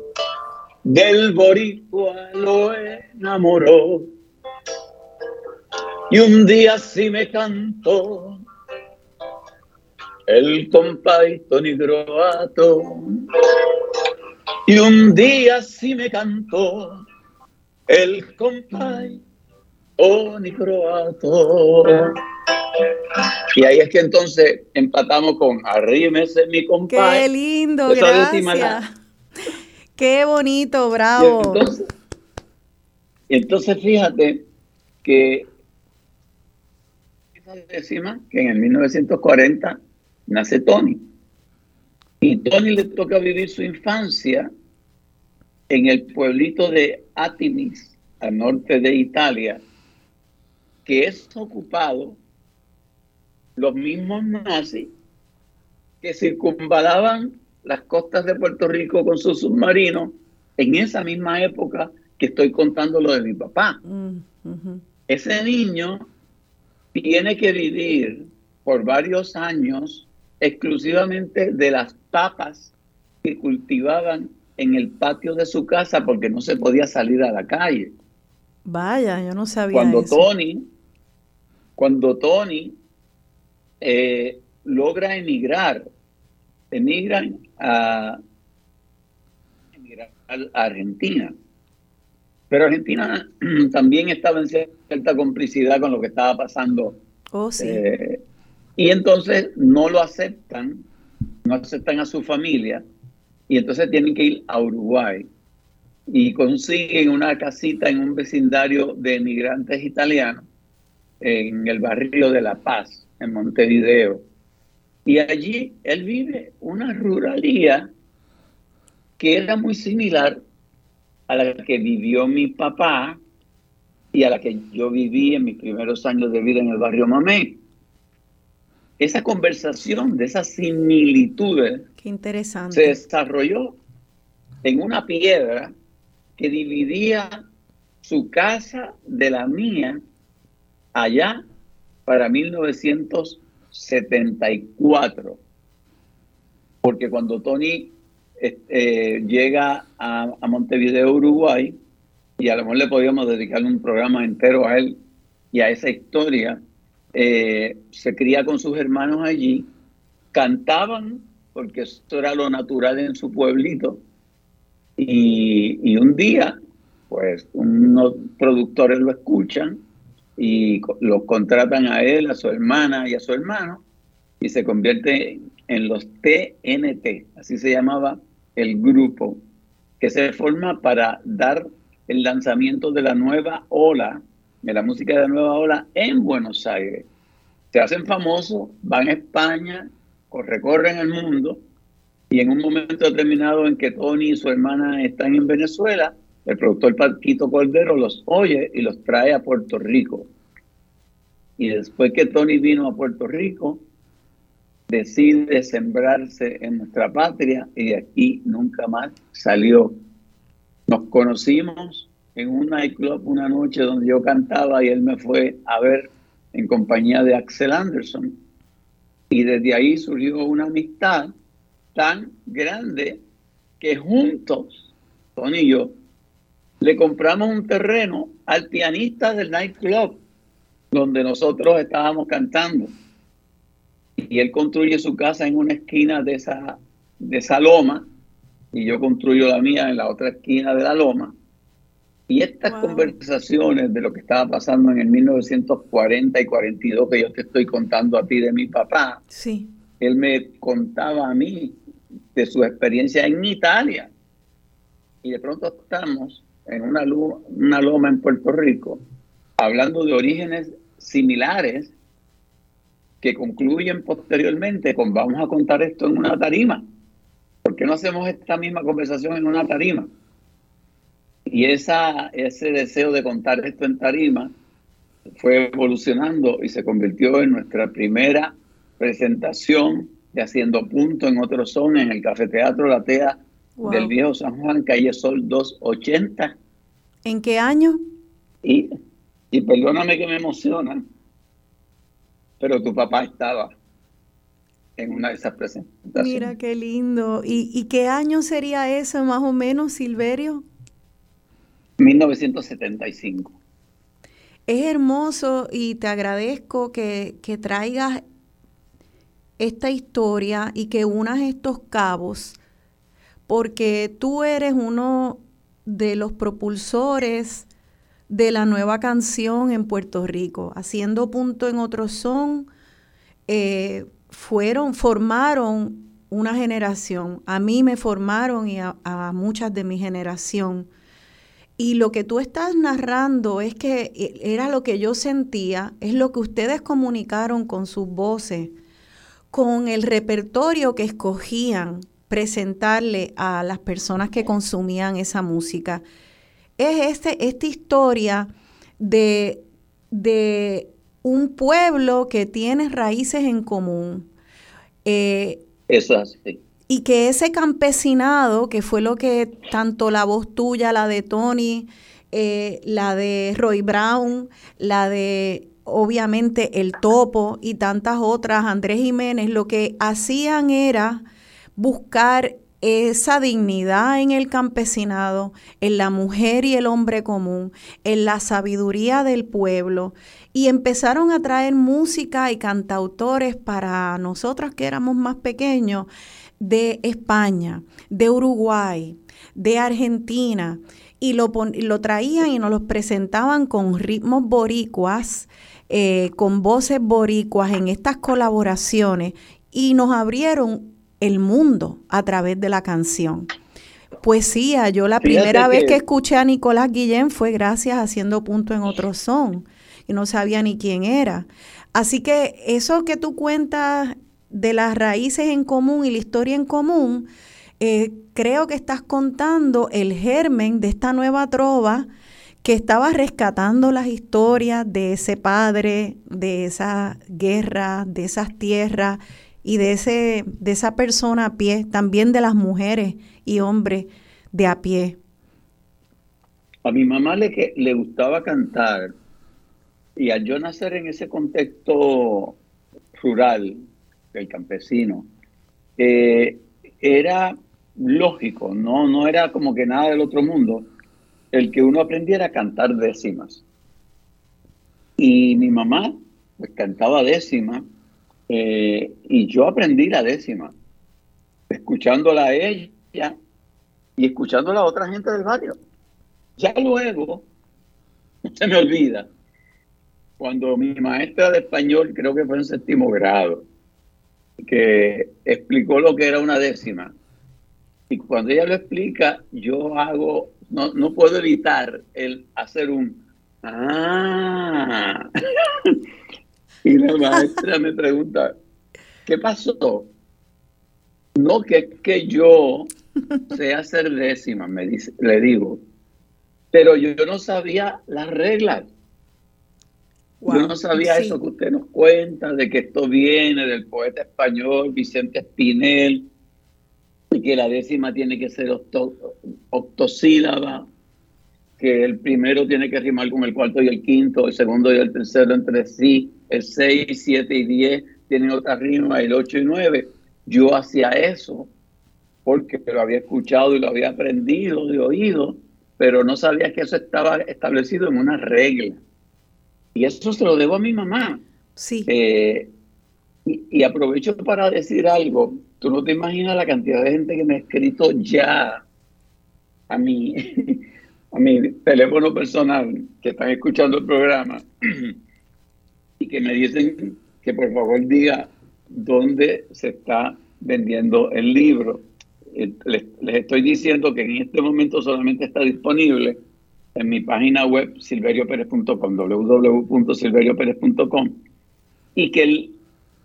del boricua lo enamoró. Y un día sí me cantó el compay Tony Groato. Y un día sí me cantó el compay Tony Groato. Y ahí es que entonces empatamos con Arrímese mi compay. Qué lindo, gracias. Qué bonito, bravo. Y entonces, fíjate que décima que en el 1940 nace Tony. Y Tony le toca vivir su infancia en el pueblito de Atimis, al norte de Italia, que es ocupado los mismos nazis que circunvalaban las costas de Puerto Rico con sus submarinos en esa misma época que estoy contando lo de mi papá. Mm, Ese niño tiene que vivir por varios años exclusivamente de las papas que cultivaban en el patio de su casa porque no se podía salir a la calle. Vaya, yo no sabía cuando Tony, cuando Tony eh, logra emigrar, emigran a, emigrar a Argentina. Pero Argentina *clears throat* también estaba en cierta complicidad con lo que estaba pasando. Oh, sí. Eh, y entonces no lo aceptan, no aceptan a su familia, y entonces tienen que ir a Uruguay. Y consiguen una casita en un vecindario de emigrantes italianos en el barrio de La Paz, en Montevideo. Y allí él vive una ruralía que era muy similar a la que vivió mi papá y a la que yo viví en mis primeros años de vida en el barrio Mamé. Esa conversación de esas similitudes Qué interesante. se desarrolló en una piedra que dividía su casa de la mía allá para 1974. Porque cuando Tony este, llega a, Montevideo, Uruguay, y a lo mejor le podíamos dedicar un programa entero a él y a esa historia. Eh, se cría con sus hermanos allí, cantaban, porque esto era lo natural en su pueblito, y, y un día, pues unos productores lo escuchan y lo contratan a él, a su hermana y a su hermano, y se convierte en los TNT, así se llamaba el grupo que se forma para dar el lanzamiento de la nueva ola, de la música de nueva ola en Buenos Aires. Se hacen famosos, van a España, recorren el mundo y en un momento determinado en que Tony y su hermana están en Venezuela, el productor Paquito Cordero los oye y los trae a Puerto Rico. Y después que Tony vino a Puerto Rico, decide sembrarse en nuestra patria y de aquí nunca más salió. Nos conocimos en un nightclub una noche donde yo cantaba y él me fue a ver en compañía de Axel Anderson. Y desde ahí surgió una amistad tan grande que juntos, Tony y yo, le compramos un terreno al pianista del nightclub donde nosotros estábamos cantando y él construye su casa en una esquina de esa, de esa loma y yo construyo la mía en la otra esquina de la loma. Y estas conversaciones de lo que estaba pasando en el 1940 y 42 que yo te estoy contando a ti de mi papá, sí. él me contaba a mí de su experiencia en Italia. Y de pronto estamos en una, una loma en Puerto Rico hablando de orígenes similares que concluyen posteriormente con vamos a contar esto en una tarima. ¿Por qué no hacemos esta misma conversación en una tarima? Y esa, ese deseo de contar esto en tarima fue evolucionando y se convirtió en nuestra primera presentación de Haciendo Punto en otro son en el Cafeteatro La Tea del Viejo San Juan, calle Sol 280. ¿En qué año? Y, y perdóname que me emociona, pero tu papá estaba en una de esas presentaciones. Mira qué lindo. ¿Y, y qué año sería eso más o menos, Silverio? 1975. Es hermoso y te agradezco que, que traigas esta historia y que unas estos cabos, porque tú eres uno de los propulsores de la nueva canción en Puerto Rico. Haciendo punto en otro son, eh, fueron, formaron una generación. A mí me formaron y a, a muchas de mi generación. Y lo que tú estás narrando es que eh, era lo que yo sentía, es lo que ustedes comunicaron con sus voces, con el repertorio que escogían presentarle a las personas que consumían esa música. Es este, esta historia de, de un pueblo que tiene raíces en común. Eh, Eso así. Y que ese campesinado, que fue lo que tanto la voz tuya, la de Tony, eh, la de Roy Brown, la de obviamente el Topo y tantas otras, Andrés Jiménez, lo que hacían era buscar esa dignidad en el campesinado, en la mujer y el hombre común, en la sabiduría del pueblo, y empezaron a traer música y cantautores para nosotros que éramos más pequeños de España, de Uruguay, de Argentina, y lo, lo traían y nos los presentaban con ritmos boricuas, eh, con voces boricuas en estas colaboraciones, y nos abrieron el mundo a través de la canción. Poesía, yo la primera vez que escuché a Nicolás Guillén fue gracias Haciendo Punto en Otro Son, y no sabía ni quién era. Así que eso que tú cuentas de las raíces en común y la historia en común, eh, creo que estás contando el germen de esta nueva trova que estaba rescatando las historias de ese padre, de esa guerra, de esas tierras y de, ese, de esa persona a pie, también de las mujeres y hombres de a pie. A mi mamá le, que, le gustaba cantar y al yo nacer en ese contexto rural, el campesino, eh, era lógico, no, no era como que nada del otro mundo, el que uno aprendiera a cantar décimas. Y mi mamá pues, cantaba décimas eh, y yo aprendí la décima, escuchándola a ella y escuchándola a otra gente del barrio. Ya luego, no *laughs* se me olvida, cuando mi maestra de español, creo que fue en séptimo grado, que explicó lo que era una décima. Y cuando ella lo explica, yo hago, no, no puedo evitar el hacer un ah. *laughs* y la maestra me pregunta, ¿qué pasó? No que que yo sé hacer décimas, me dice, le digo, pero yo, yo no sabía las reglas. Yo no sabía eso que usted nos cuenta, de que esto viene del poeta español Vicente Espinel, y que la décima tiene que ser octosílaba, que el primero tiene que rimar con el cuarto y el quinto, el segundo y el tercero entre sí, el seis, siete y diez tienen otra rima, el ocho y nueve. Yo hacía eso porque lo había escuchado y lo había aprendido de oído, pero no sabía que eso estaba establecido en una regla. Y eso se lo debo a mi mamá. Sí. Eh, y, aprovecho para decir algo. Tú no te imaginas la cantidad de gente que me ha escrito ya a mi, *laughs* a mi teléfono personal que están escuchando el programa *clears throat* y que me dicen que por favor diga dónde se está vendiendo el libro. Eh, les, les, estoy diciendo que en este momento solamente está disponible en mi página web silverioperez.com, www.silverioperez.com, y que el,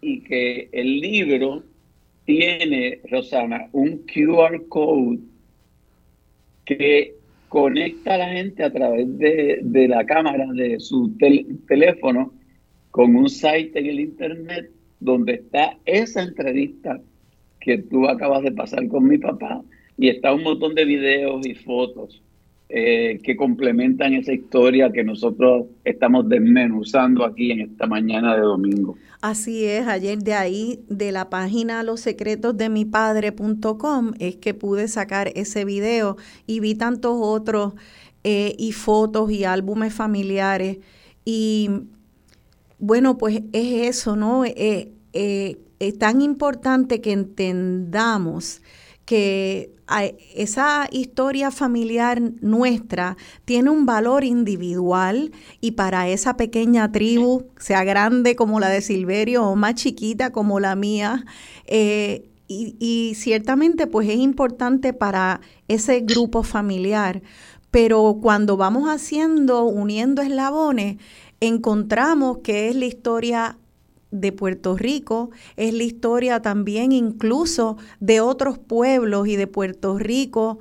y que el libro tiene, Rosana, un QR code que conecta a la gente a través de, la cámara de su teléfono con un site en el internet donde está esa entrevista que tú acabas de pasar con mi papá y está un montón de videos y fotos eh, que complementan esa historia que nosotros estamos desmenuzando aquí en esta mañana de domingo. Así es, ayer de ahí, de la página los secretos de mi es que pude sacar ese video y vi tantos otros eh, y fotos y álbumes familiares. Y bueno, pues es eso, ¿no? Eh, es tan importante que entendamos que esa historia familiar nuestra tiene un valor individual y para esa pequeña tribu, sea grande como la de Silverio o más chiquita como la mía, eh, y, y ciertamente pues es importante para ese grupo familiar. Pero cuando vamos haciendo, uniendo eslabones, encontramos que es la historia de Puerto Rico, es la historia también incluso de otros pueblos y de Puerto Rico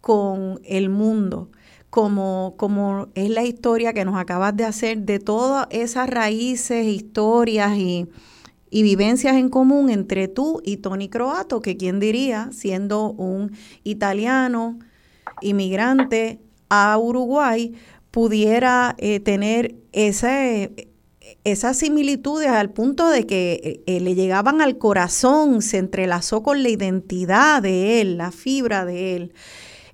con el mundo, como, como es la historia que nos acabas de hacer de todas esas raíces, historias y, y vivencias en común entre tú y Tony Croato, que quien diría, siendo un italiano inmigrante a Uruguay, pudiera eh, tener ese, esas similitudes al punto de que eh, eh, le llegaban al corazón, se entrelazó con la identidad de él, la fibra de él.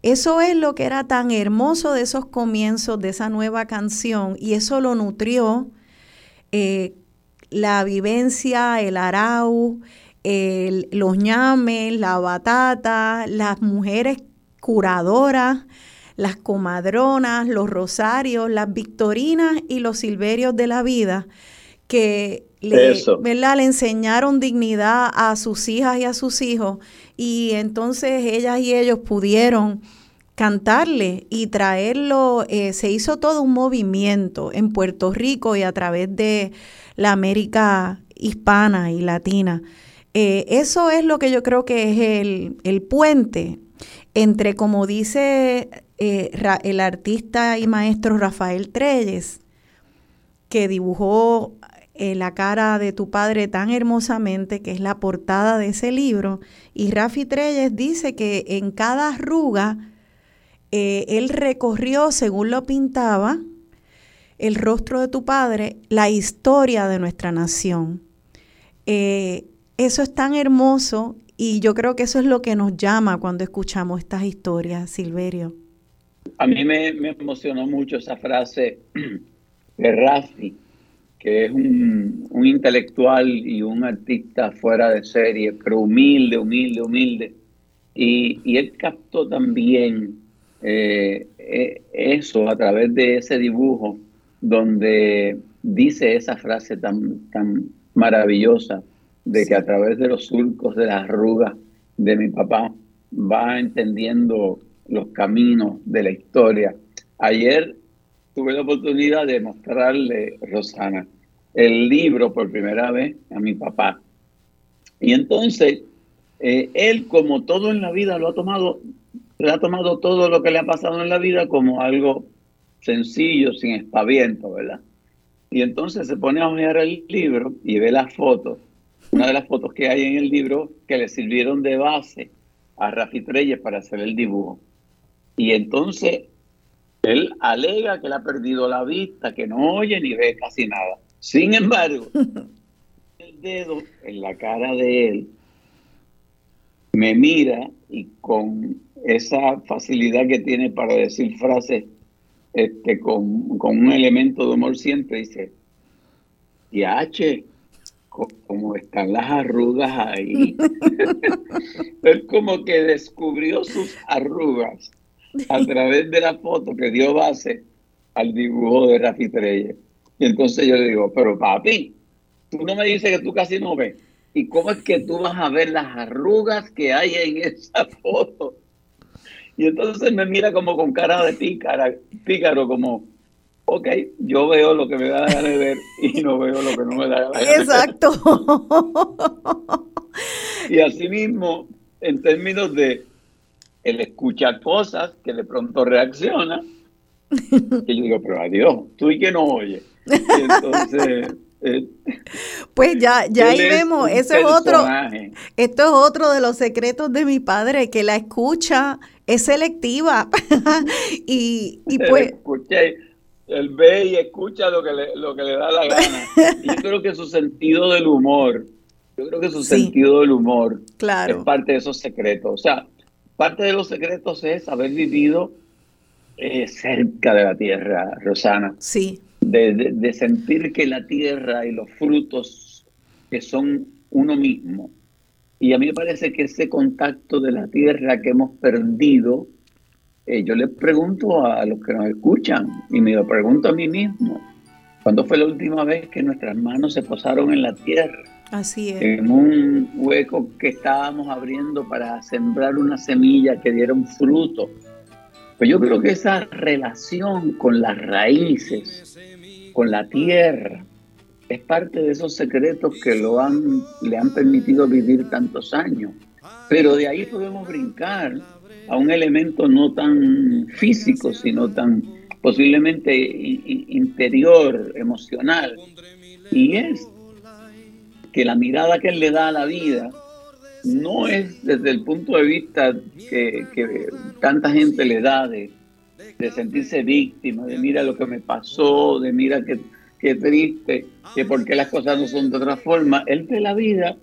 Eso es lo que era tan hermoso de esos comienzos, de esa nueva canción, y eso lo nutrió eh, la vivencia, el arau, los ñames, la batata, las mujeres curadoras, las comadronas, los rosarios, las victorinas y los silverios de la vida, que le, ¿verdad? le enseñaron dignidad a sus hijas y a sus hijos, y entonces ellas y ellos pudieron cantarle y traerlo, eh, se hizo todo un movimiento en Puerto Rico y a través de la América hispana y latina. Eh, eso es lo que yo creo que es el, el puente entre, como dice eh, el artista y maestro Rafael Treyes, que dibujó eh, la cara de tu padre tan hermosamente, que es la portada de ese libro, y Rafi Treyes dice que en cada arruga eh, él recorrió, según lo pintaba, el rostro de tu padre, la historia de nuestra nación. eso es tan hermoso y yo creo que eso es lo que nos llama cuando escuchamos estas historias, Silverio. A mí me, emocionó mucho esa frase *clears throat* de Rafi, que es un, intelectual y un artista fuera de serie, pero humilde, humilde, humilde. Y, él captó también eh, e, eso a través de ese dibujo donde dice esa frase tan, tan maravillosa de que a través de los surcos de las arrugas de mi papá va entendiendo los caminos de la historia. Ayer tuve la oportunidad de mostrarle, Rosana, el libro por primera vez a mi papá. Y entonces, eh, él, como todo en la vida, lo ha tomado, le ha tomado todo lo que le ha pasado en la vida como algo sencillo, sin espaviento, ¿verdad? Y entonces se pone a ojear el libro y ve las fotos, una de las fotos que hay en el libro que le sirvieron de base a Rafi Treyes para hacer el dibujo. Y entonces él alega que él ha perdido la vista, que no oye ni ve casi nada. Sin embargo, *laughs* el dedo en la cara de él me mira y con esa facilidad que tiene para decir frases este, con, con un elemento de humor siempre dice, H como están las arrugas ahí. *laughs* *laughs* él como que descubrió sus arrugas a través de la foto que dio base al dibujo de Rafi Treyes. Y entonces yo le digo, pero papi, tú no me dices que tú casi no ves. ¿Y cómo es que tú vas a ver las arrugas que hay en *laughs* esa foto? Y entonces me mira como con cara de pícara, pícaro, como, ok, yo veo lo que me da la gana de ver y no veo lo que no me da la gana de ver. Exacto. *laughs* Y así mismo, en términos de él escucha cosas que de pronto reacciona, *laughs* y yo digo, pero adiós, tú y que no oyes. Y entonces, *laughs* eh, Pues ya, ya ahí vemos, eso es otro, esto es otro de los secretos de mi padre, que la escucha es selectiva. *laughs* y, pues, escucha y- él ve y escucha lo que le, lo que le da la gana. Y yo creo que su sentido del humor, yo creo que su Sí. sentido del humor claro, es parte de esos secretos. O sea, parte de los secretos es haber vivido eh, cerca de la tierra, Rosana, sí, de, de- de sentir que la tierra y los frutos que son uno mismo. Y a mí me parece que ese contacto de la tierra que hemos perdido, eh, yo le pregunto a los que nos escuchan y me lo pregunto a mí mismo, ¿cuándo fue la última vez que nuestras manos se posaron en la tierra? Así es. en un hueco que estábamos abriendo para sembrar una semilla que diera un fruto. Pues yo creo que esa relación con las raíces, con la tierra, es parte de esos secretos que lo han, le han permitido vivir tantos años. Pero de ahí podemos brincar a un elemento no tan físico, sino tan posiblemente interior, emocional. Y es que la mirada que él le da a la vida no es desde el punto de vista que, que tanta gente le da de, de sentirse víctima, de mira lo que me pasó, de mira qué, qué triste, que por qué las cosas no son de otra forma. Él ve la vida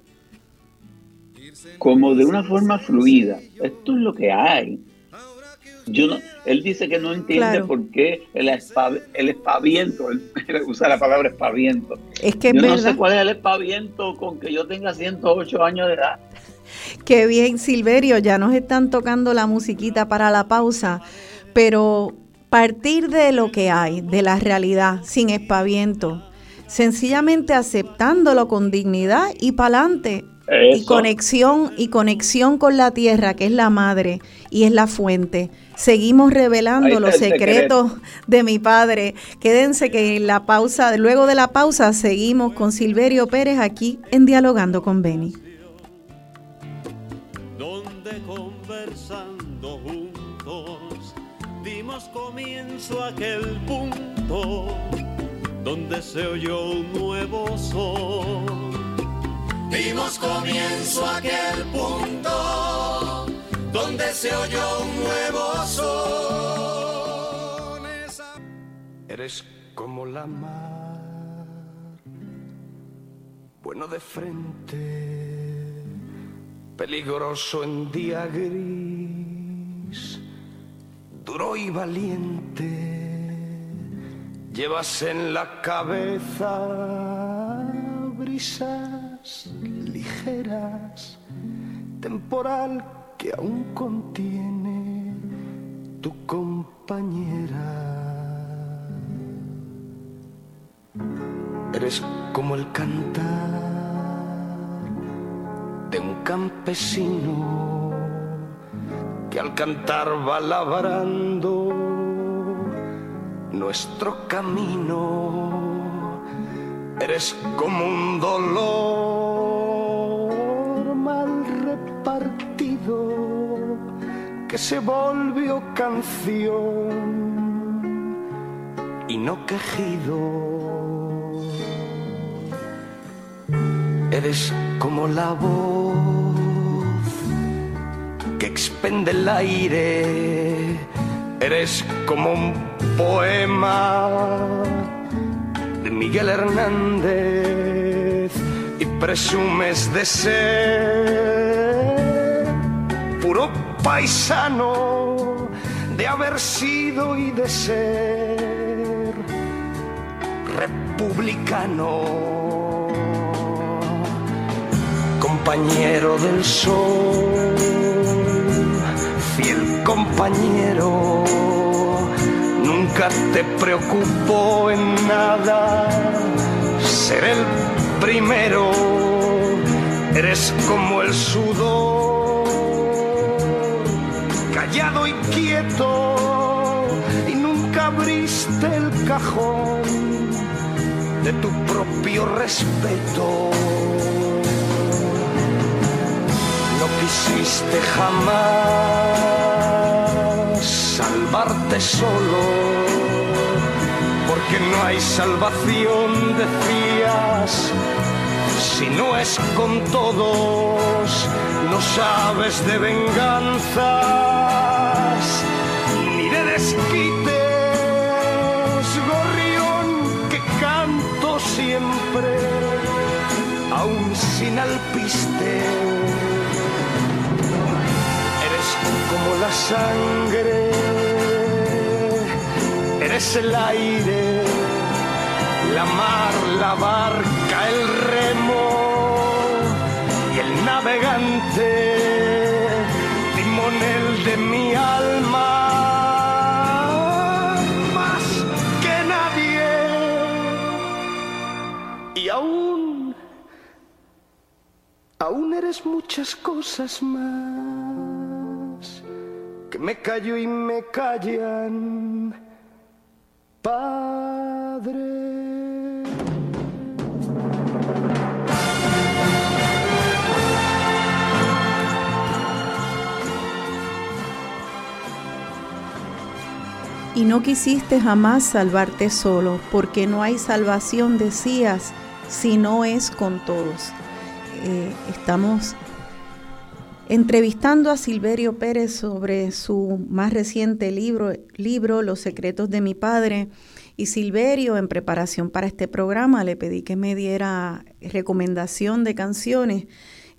como de una forma fluida. Esto es lo que hay. Yo no, él dice que no entiende Claro. por qué el, espa- el espaviento, él *laughs* usa la palabra espaviento, Es que es yo no verdad. sé cuál es el espaviento con que yo tenga 108 años de edad. *laughs* Qué bien, Silverio, ya nos están tocando la musiquita para la pausa, pero partir de lo que hay, de la realidad, sin espaviento, sencillamente aceptándolo con dignidad y pa'lante. Y conexión, y conexión con la tierra, que es la madre y es la fuente. Seguimos revelando los el secreto. secretos de mi padre. Quédense que en la pausa, luego de la pausa, seguimos con Silverio Pérez aquí en Dialogando con Beni. donde conversando juntos dimos comienzo a aquel punto donde se oyó un nuevo sol. Dimos comienzo a aquel punto donde se oyó un nuevo sol. Eres como la mar, bueno de frente, peligroso en día gris, duro y valiente. Llevas en la cabeza brisas ligeras, temporal que aún contiene tu compañera. Eres como el cantar de un campesino que al cantar va labrando nuestro camino. Eres como un dolor que se volvió canción y no quejido. Eres como la voz que expende el aire. Eres como un poema de Miguel Hernández y presumes de ser puro paisano, de haber sido y de ser republicano, compañero del sol, fiel compañero, nunca te preocupó en nada ser el primero, eres como el sudor callado y quieto y nunca abriste el cajón de tu propio respeto. No quisiste jamás salvarte solo, porque no hay salvación, decías si no es con todos, no sabes de venganzas ni de desquites, gorrión que canto siempre, aún sin alpiste. Eres como la sangre, eres el aire la mar, la barca, el remo el navegante, timonel de mi alma, más que nadie. Y aún, aún eres muchas cosas más que me callo y me callan. Padre. Y no quisiste jamás salvarte solo, porque no hay salvación, decías, si no es con todos. Eh, estamos entrevistando a Silverio Pérez sobre su más reciente libro, libro Los secretos de mi padre. Y Silverio, en preparación para este programa, le pedí que me diera recomendación de canciones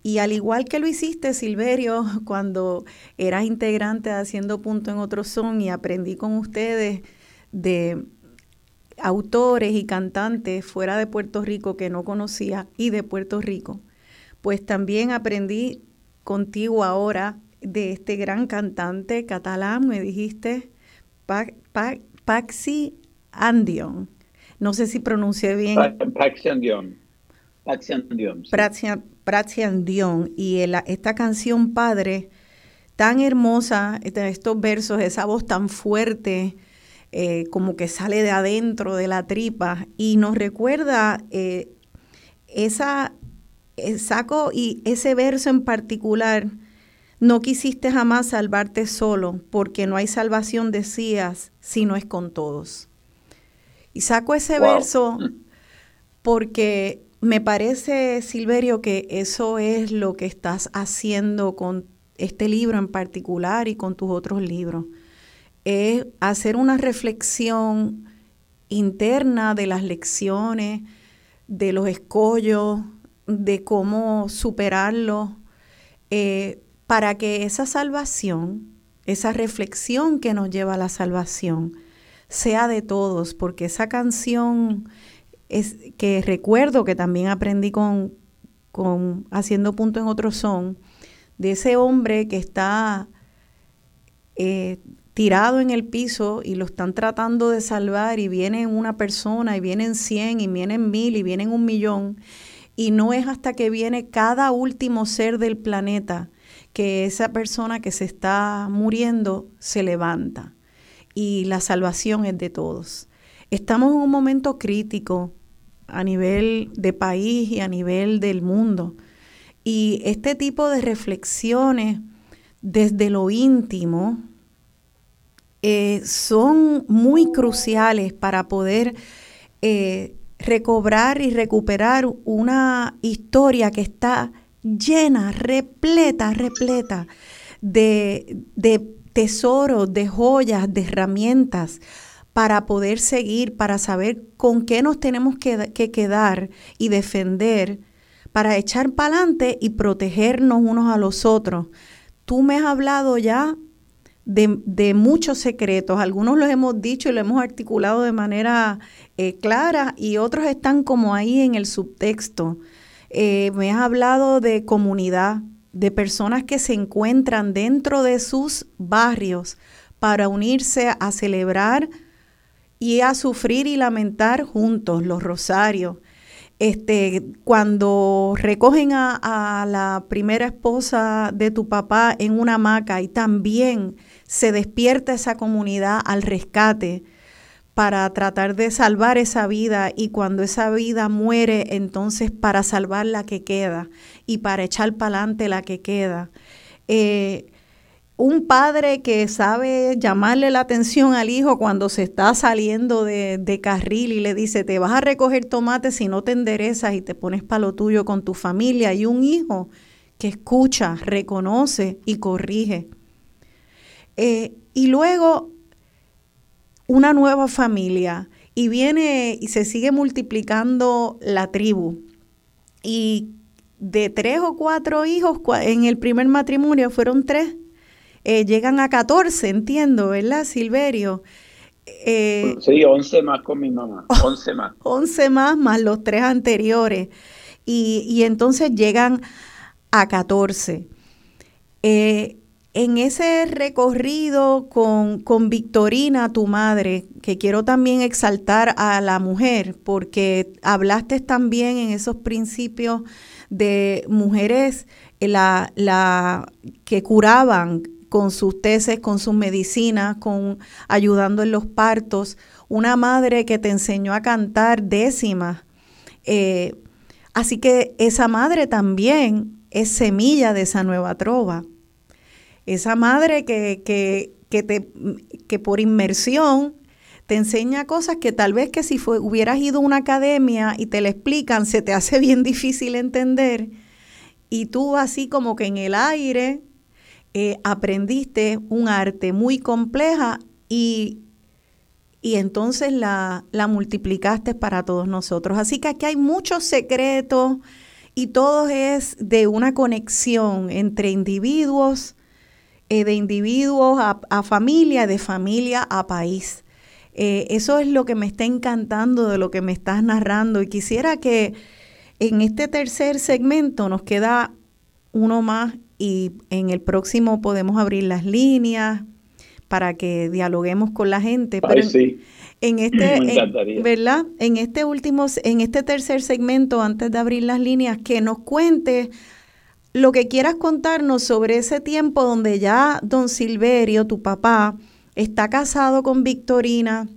y al igual que lo hiciste, Silverio, *laughs* cuando eras integrante de Haciendo Punto en Otro Son y aprendí con ustedes de autores y cantantes fuera de Puerto Rico que no conocía y de Puerto Rico, pues también aprendí contigo ahora de este gran cantante catalán, me dijiste, Paxi Andion. No sé si pronuncié bien. Paxi Andion. Paxi Andion. Pratzian Dion y esta canción Padre, tan hermosa, este, estos versos, esa voz tan fuerte, eh, como que sale de adentro de la tripa y nos recuerda eh, esa, el saco y ese verso en particular, no quisiste jamás salvarte solo, porque no hay salvación, decías, si no es con todos. Y saco ese verso porque me parece, Silverio, que eso es lo que estás haciendo con este libro en particular y con tus otros libros. Es hacer una reflexión interna de las lecciones, de los escollos, de cómo superarlo, eh, para que esa salvación, esa reflexión que nos lleva a la salvación, sea de todos, porque esa canción es que recuerdo que también aprendí con, con haciendo punto en otro son, de ese hombre que está eh, tirado en el piso y lo están tratando de salvar y viene una persona y vienen 100 y vienen mil y vienen un millón y no es hasta que viene cada último ser del planeta que esa persona que se está muriendo se levanta y la salvación es de todos. Estamos en un momento crítico a nivel de país y a nivel del mundo. Y este tipo de reflexiones desde lo íntimo eh, son muy cruciales para poder eh, recobrar y recuperar una historia que está llena, repleta, repleta de, de tesoros, de joyas, de herramientas para poder seguir, para saber con qué nos tenemos que, quedar y defender, para echar para adelante y protegernos unos a los otros. Tú me has hablado ya de, muchos secretos, algunos los hemos dicho y lo hemos articulado de manera eh, clara y otros están como ahí en el subtexto. Eh, me has hablado de comunidad, de personas que se encuentran dentro de sus barrios para unirse a celebrar y a sufrir y lamentar juntos los rosarios. Este, cuando recogen a, la primera esposa de tu papá en una hamaca y también se despierta esa comunidad al rescate para tratar de salvar esa vida y cuando esa vida muere, entonces para salvar la que queda y para echar para adelante la que queda. Eh, un padre que sabe llamarle la atención al hijo cuando se está saliendo de, carril y le dice, te vas a recoger tomates si no te enderezas y te pones para lo tuyo con tu familia. Y un hijo que escucha, reconoce y corrige. Eh, y luego una nueva familia y viene y se sigue multiplicando la tribu. Y de tres o cuatro hijos, en el primer matrimonio fueron tres, eh, llegan a 14, entiendo, ¿verdad, Silverio? Eh, sí, 11 más con mi mamá, *laughs* 11 más. 11 más, más los tres anteriores. Y, y entonces llegan a 14. Eh, en ese recorrido con, con, Victorina, tu madre, que quiero también exaltar a la mujer, porque hablaste también en esos principios de mujeres la, la, que curaban con sus tesis, con sus medicinas, con ayudando en los partos, una madre que te enseñó a cantar décimas. Eh, así que esa madre también es semilla de esa nueva trova esa madre que, que, te, que por inmersión te enseña cosas que tal vez que si hubieras ido a una academia y te la explican, se te hace *laughs* bien difícil entender. Y tú así como que en el aire eh, aprendiste un arte muy compleja y, y entonces la, la multiplicaste para todos nosotros. Así que aquí hay muchos secretos y todo es de una conexión entre individuos, eh, de individuos a, familia, de familia a país. Eh, eso es lo que me está encantando de lo que me estás narrando y quisiera que en este tercer segmento nos queda uno más y en el próximo podemos abrir las líneas para que dialoguemos con la gente. Pero sí. en, *clears throat* este, ¿verdad? En este último, en este tercer segmento, antes de abrir las líneas, que nos cuente lo que quieras contarnos sobre ese tiempo donde ya don Silverio, tu papá, está casado con Victorina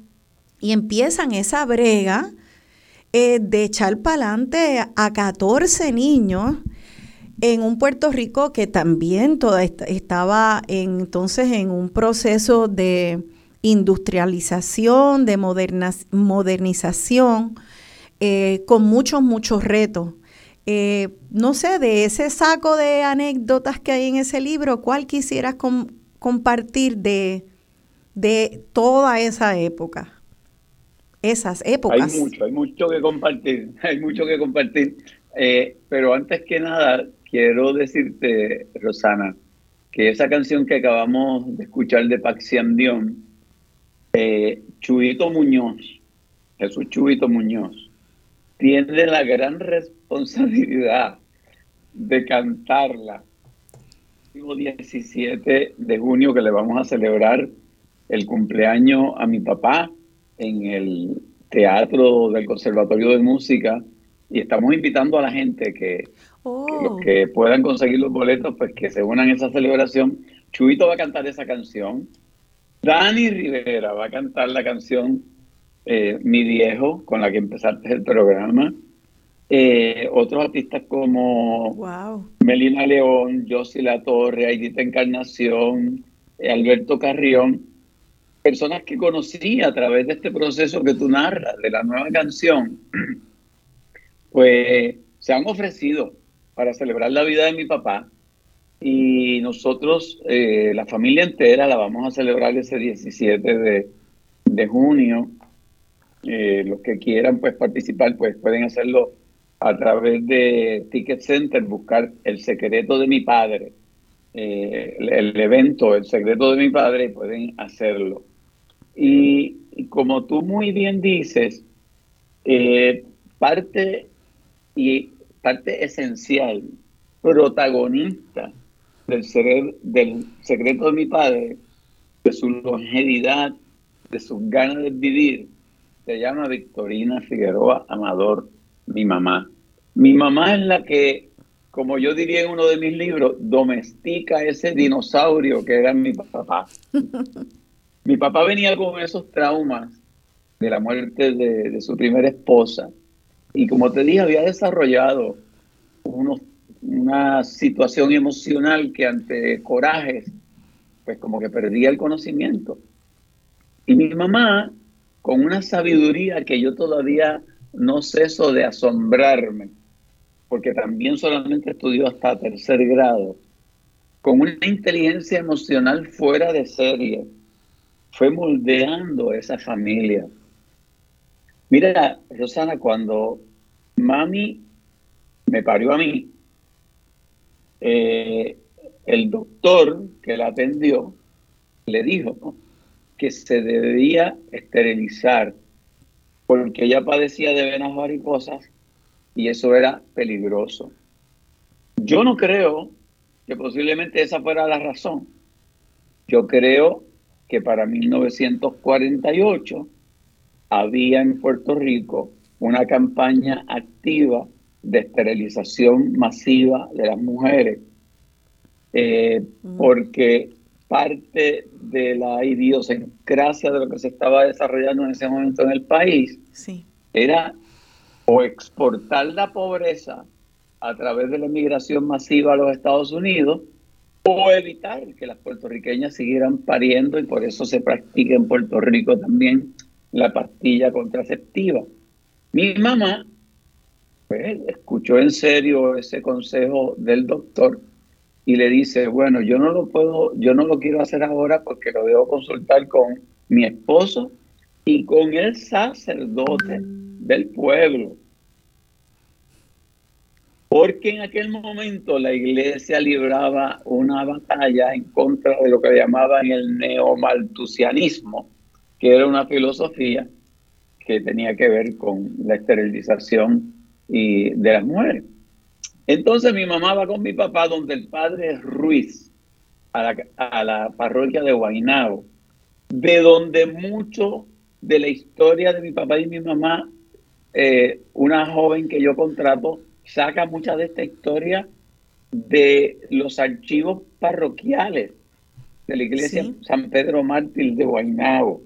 y empiezan esa brega eh, de echar para adelante a 14 niños en un Puerto Rico que también toda estaba entonces en un proceso de industrialización, de modernización, eh, con muchos, muchos retos. Eh, no sé, de ese saco de anécdotas que hay en ese libro, ¿cuál quisieras compartir de, de toda esa época? Esas épocas. Hay mucho, hay mucho que compartir, *laughs* hay mucho que compartir. Eh, pero antes que nada, quiero decirte, Rosana, que esa canción que acabamos de escuchar de Paxiam Dion, eh, Chubito Muñoz, Jesús Chubito Muñoz, tiene la gran responsabilidad de cantarla. El 17 de junio que le vamos a celebrar el cumpleaños a mi papá en el Teatro del Conservatorio de Música y estamos invitando a la gente que, oh. que puedan conseguir los boletos, pues que se unan a esa celebración. Chuito va a cantar esa canción. Dani Rivera va a cantar la canción eh, Mi Viejo, con la que empezaste el programa. Eh, otros artistas como Melina León, Josie La Torre, Aidita Encarnación, eh, Alberto Carrión, personas que conocí a través de este proceso que tú narras, de la nueva canción, *clears throat* pues se han ofrecido para celebrar la vida de mi papá. Y nosotros, la familia entera, la vamos a celebrar ese 17 de, de junio. Eh, los que quieran pues participar pues pueden hacerlo a través de Ticket Center, buscar El secreto de mi padre, eh, el, evento El secreto de mi padre, pueden hacerlo. Y, como tú muy bien dices, eh, parte y parte esencial, protagonista del, del secreto de mi padre, de su longevidad, de sus ganas de vivir, se llama Victorina Figueroa Amador, mi mamá. Mi mamá es la que como yo diría en uno de mis libros, domestica ese dinosaurio que era mi papá. *laughs* mi papá venía con esos traumas de la muerte de, su primera esposa. Y como te dije, había desarrollado una situación emocional que ante corajes, pues como que perdía el conocimiento. Y mi mamá, con una sabiduría que yo todavía no ceso de asombrarme, porque también solamente estudió hasta tercer grado, con una inteligencia emocional fuera de serie, fue moldeando esa familia. Mira, Rosana, cuando mami me parió a mí, eh, el doctor que la atendió le dijo que se debía esterilizar porque ella padecía de venas varicosas y eso era peligroso. Yo no creo que posiblemente esa fuera la razón. Yo creo que para 1948 había en Puerto Rico una campaña activa de esterilización masiva de las mujeres, eh, porque parte de la idiosincrasia de lo que se estaba desarrollando en ese momento en el país era o exportar la pobreza a través de la inmigración masiva a los Estados Unidos o evitar que las puertorriqueñas siguieran pariendo y por eso se practica en Puerto Rico también la pastilla contraceptiva. Mi mamá pues, escuchó en serio ese consejo del doctor y le dice, bueno, yo no lo puedo, yo no lo quiero hacer ahora porque lo debo consultar con mi esposo y con el sacerdote del pueblo. Porque en aquel momento la iglesia libraba una batalla en contra de lo que llamaban el neomaltusianismo, que era una filosofía que tenía que ver con la esterilización y de las mujeres. Entonces mi mamá va con mi papá donde el padre Ruiz, a la, a la parroquia de Guaynabo, de donde mucho de la historia de mi papá y mi mamá, eh, una joven que yo contrato, saca mucha de esta historia de los archivos parroquiales de la iglesia San Pedro Mártir de Guaynabo,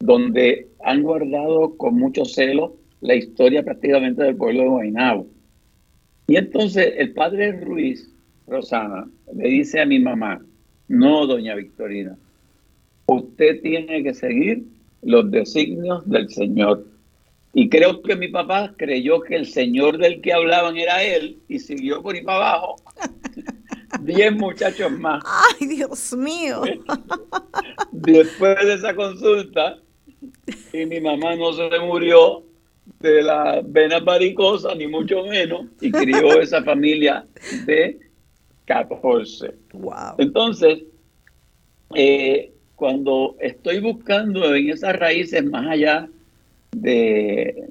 donde han guardado con mucho celo la historia prácticamente del pueblo de Guaynabo. Y entonces el padre Ruiz, Rosana, le dice a mi mamá, no, doña Victorina, usted tiene que seguir los designios del Señor. Y creo que mi papá creyó que el Señor del que hablaban era él y siguió por ahí para abajo. *laughs* Diez muchachos más. Ay, Dios mío. *laughs* Después de esa consulta, y mi mamá no se murió de la venas varicosas, ni mucho menos, y crió *laughs* esa familia de 14. Wow. Entonces, eh, cuando estoy buscando en esas raíces más allá de,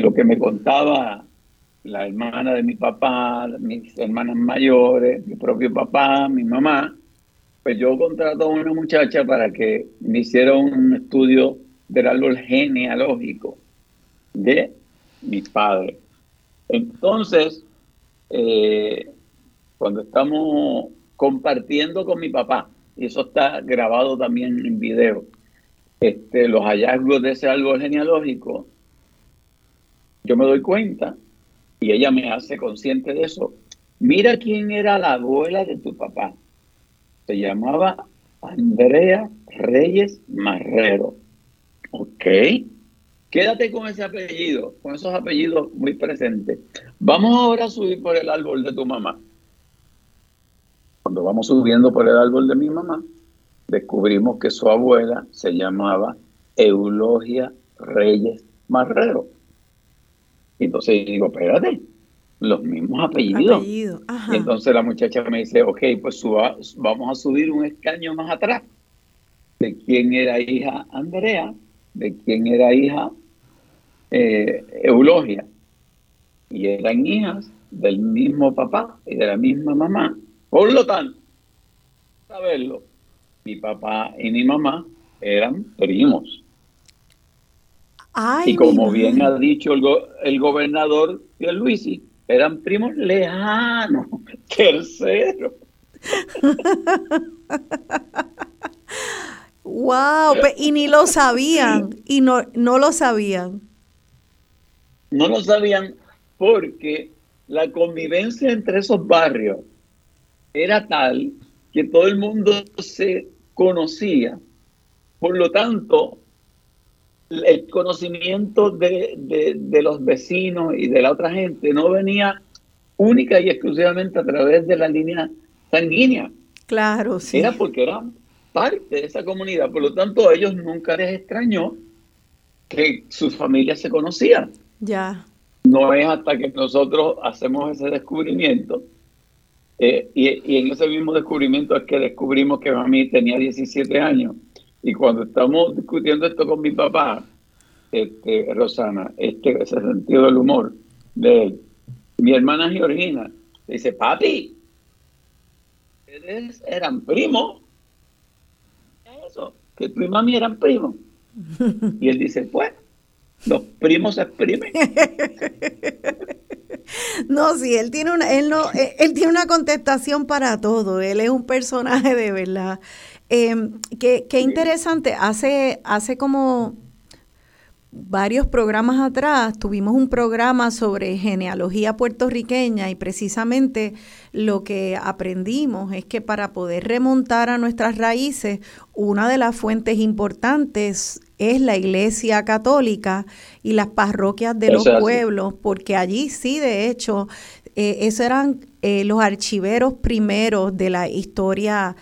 lo que me contaba la hermana de mi papá, mis hermanas mayores, mi propio papá, mi mamá, pues yo contrato a una muchacha para que me hiciera un estudio del árbol genealógico de mi padre. Entonces, eh, cuando estamos compartiendo con mi papá, y eso está grabado también en video, este, los hallazgos de ese árbol genealógico, yo me doy cuenta y ella me hace consciente de eso. Mira quién era la abuela de tu papá. Se llamaba Andrea Reyes Marrero. Ok. Quédate con ese apellido, con esos apellidos muy presentes. Vamos ahora a subir por el árbol de tu mamá cuando vamos subiendo por el árbol de mi mamá, descubrimos que su abuela se llamaba Eulogia Reyes Marrero. Entonces digo, espérate, los mismos apellidos. entonces la muchacha me dice, ok, pues vamos a subir un escaño más atrás. ¿De quién era hija Andrea? ¿De quién era hija eh, Eulogia? Y eran hijas del mismo papá y de la misma mamá. Por lo tanto, saberlo, mi papá y mi mamá eran primos. y como bien ha dicho el, gobernador Luisi, eran primos lejanos, *laughs* terceros. *laughs* wow, y ni lo sabían, y no, no lo sabían. No lo sabían porque la convivencia entre esos barrios era tal que todo el mundo se conocía. Por lo tanto, el conocimiento de, los vecinos y de la otra gente no venía única y exclusivamente a través de la línea sanguínea. Claro, sí. Era porque eran parte de esa comunidad. Por lo tanto, a ellos nunca les extrañó que sus familias se conocían. Ya. No es hasta que nosotros hacemos ese descubrimiento. Eh, y, en ese mismo descubrimiento es que descubrimos que mí tenía 17 años. Y cuando estamos discutiendo esto con mi papá, este, Rosana, este, ese sentido del humor de él, mi hermana Georgina dice, papi, ustedes eran primos. Eso, que tú y mami eran primos. *laughs* Y él dice, pues, los primos se exprimen. *laughs* No, sí, él tiene una, él no, eh, él tiene una contestación para todo. Él es un personaje de verdad. Eh, qué, qué, interesante. Hace, hace como varios programas atrás tuvimos un programa sobre genealogía puertorriqueña y precisamente lo que aprendimos es que para poder remontar a nuestras raíces, una de las fuentes importantes es la Iglesia Católica y las parroquias de los pueblos, porque allí sí, de hecho, eh, esos eran eh, los archiveros primeros de la historia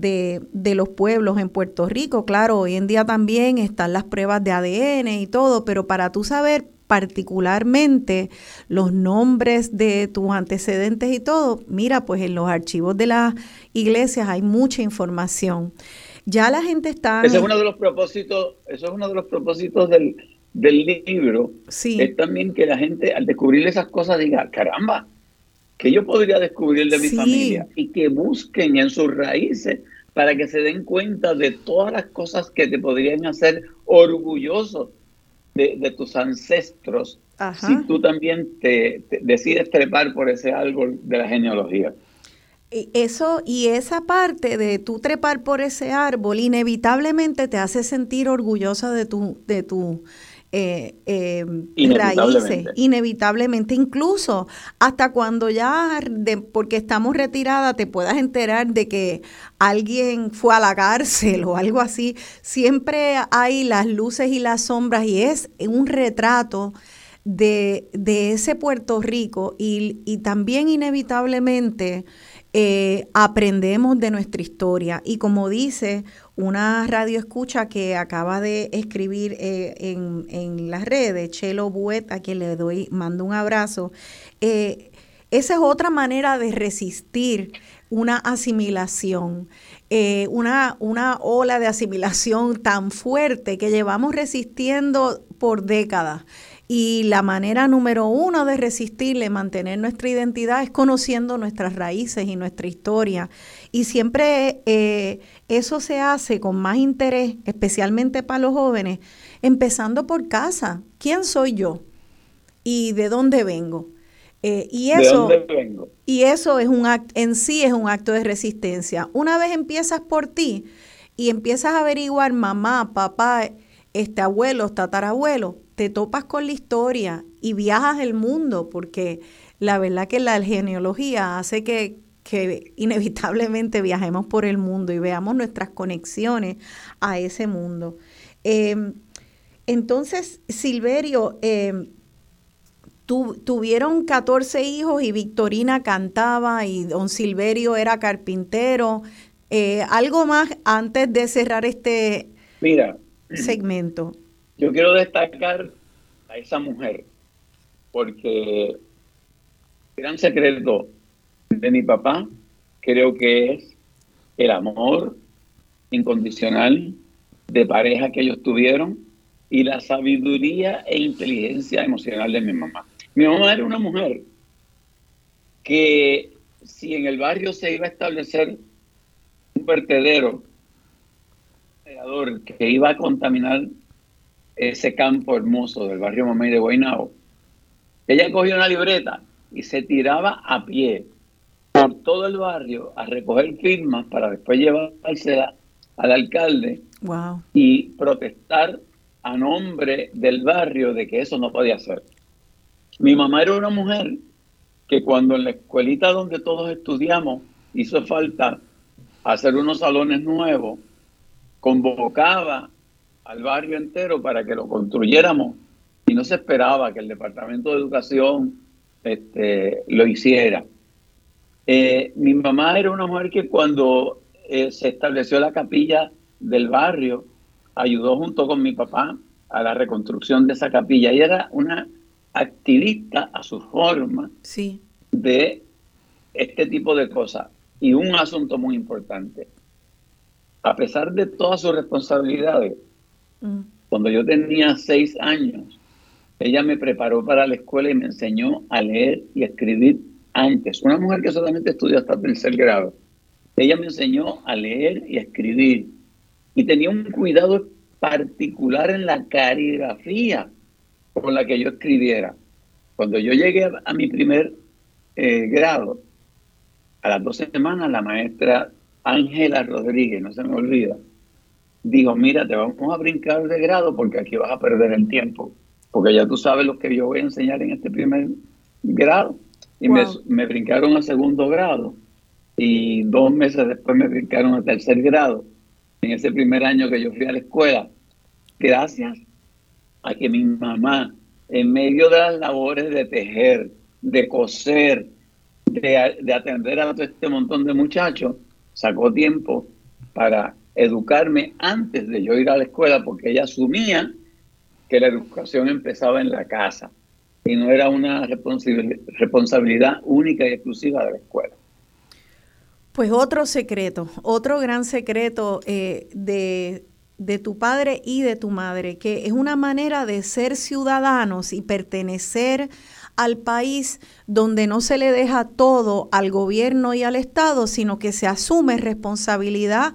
de, de, los pueblos en Puerto Rico. Claro, hoy en día también están las pruebas de ADN y todo, pero para tú saber particularmente los nombres de tus antecedentes y todo, mira, pues en los archivos de las iglesias hay mucha información. Ya la gente está... Ese es uno de los propósitos, eso es uno de los propósitos del, del libro. Sí. Es también que la gente al descubrir esas cosas diga, caramba, que yo podría descubrir de mi familia y que busquen en sus raíces para que se den cuenta de todas las cosas que te podrían hacer orgulloso de, tus ancestros si tú también te, decides trepar por ese árbol de la genealogía. Eso y esa parte de tú trepar por ese árbol inevitablemente te hace sentir orgullosa de tu de tu eh, eh, raíces, inevitablemente, incluso hasta cuando ya, de, porque estamos retiradas, te puedas enterar de que alguien fue a la cárcel o algo así, siempre hay las luces y las sombras y es un retrato de, de ese Puerto Rico y, y también inevitablemente eh, aprendemos de nuestra historia. Y como dice una radio escucha que acaba de escribir eh, en, en, las redes, Chelo Buet, a quien le doy, mando un abrazo, eh, esa es otra manera de resistir una asimilación, una, una ola de asimilación tan fuerte que llevamos resistiendo por décadas. Y la manera número uno de resistirle, mantener nuestra identidad, es conociendo nuestras raíces y nuestra historia. Y siempre eh, eso se hace con más interés, especialmente para los jóvenes, empezando por casa. ¿Quién soy yo? ¿Y de dónde vengo? Eh, y eso, y eso es un en sí es un acto de resistencia. Una vez empiezas por ti y empiezas a averiguar mamá, papá, este abuelo, tatarabuelo, te topas con la historia y viajas el mundo, porque la verdad que la genealogía hace que, inevitablemente viajemos por el mundo y veamos nuestras conexiones a ese mundo. Em, entonces, Silverio, em, tuvieron 14 hijos y Victorina cantaba y don Silverio era carpintero. Eh, ¿Algo más antes de cerrar este Mira, segmento? Yo quiero destacar a esa mujer porque el gran secreto de mi papá creo que es el amor incondicional de pareja que ellos tuvieron y la sabiduría e inteligencia emocional de mi mamá. Mi mamá era una mujer que si en el barrio se iba a establecer un vertedero que iba a contaminar ese campo hermoso del barrio Mamey de Guaynabo. Ella cogió una libreta y se tiraba a pie por todo el barrio a recoger firmas para después llevársela al alcalde Wow. y protestar a nombre del barrio de que eso no podía ser. Mi mamá era una mujer que cuando en la escuelita donde todos estudiamos hizo falta hacer unos salones nuevos, convocaba al barrio entero para que lo construyéramos y no se esperaba que el Departamento de Educación este, lo hiciera. Eh, mi mamá era una mujer que cuando eh, se estableció la capilla del barrio, ayudó junto con mi papá a la reconstrucción de esa capilla. Ella era una activista a su forma Sí. de este tipo de cosas. Y un asunto muy importante. A pesar de todas sus responsabilidades, Cuando yo tenía seis años, ella me preparó para la escuela y me enseñó a leer y escribir antes. Una mujer que solamente estudió hasta tercer grado. Ella me enseñó a leer y escribir. Y tenía un cuidado particular en la caligrafía con la que yo escribiera. Cuando yo llegué a, a mi primer eh, grado, a las dos semanas, la maestra Ángela Rodríguez, no se me olvida, dijo, mira, te vamos a brincar de grado porque aquí vas a perder el tiempo, porque ya tú sabes lo que yo voy a enseñar en este primer grado. Y me, me brincaron a segundo grado y dos meses después me brincaron a tercer grado, en ese primer año que yo fui a la escuela. Gracias a que mi mamá, en medio de las labores de tejer, de coser, de, de atender a todo este montón de muchachos, sacó tiempo para educarme antes de yo ir a la escuela, porque ella asumía que la educación empezaba en la casa y no era una responsabil- responsabilidad única y exclusiva de la escuela. Pues otro secreto, otro gran secreto eh, de, de tu padre y de tu madre, que es una manera de ser ciudadanos y pertenecer al país donde no se le deja todo al gobierno y al Estado, sino que se asume responsabilidad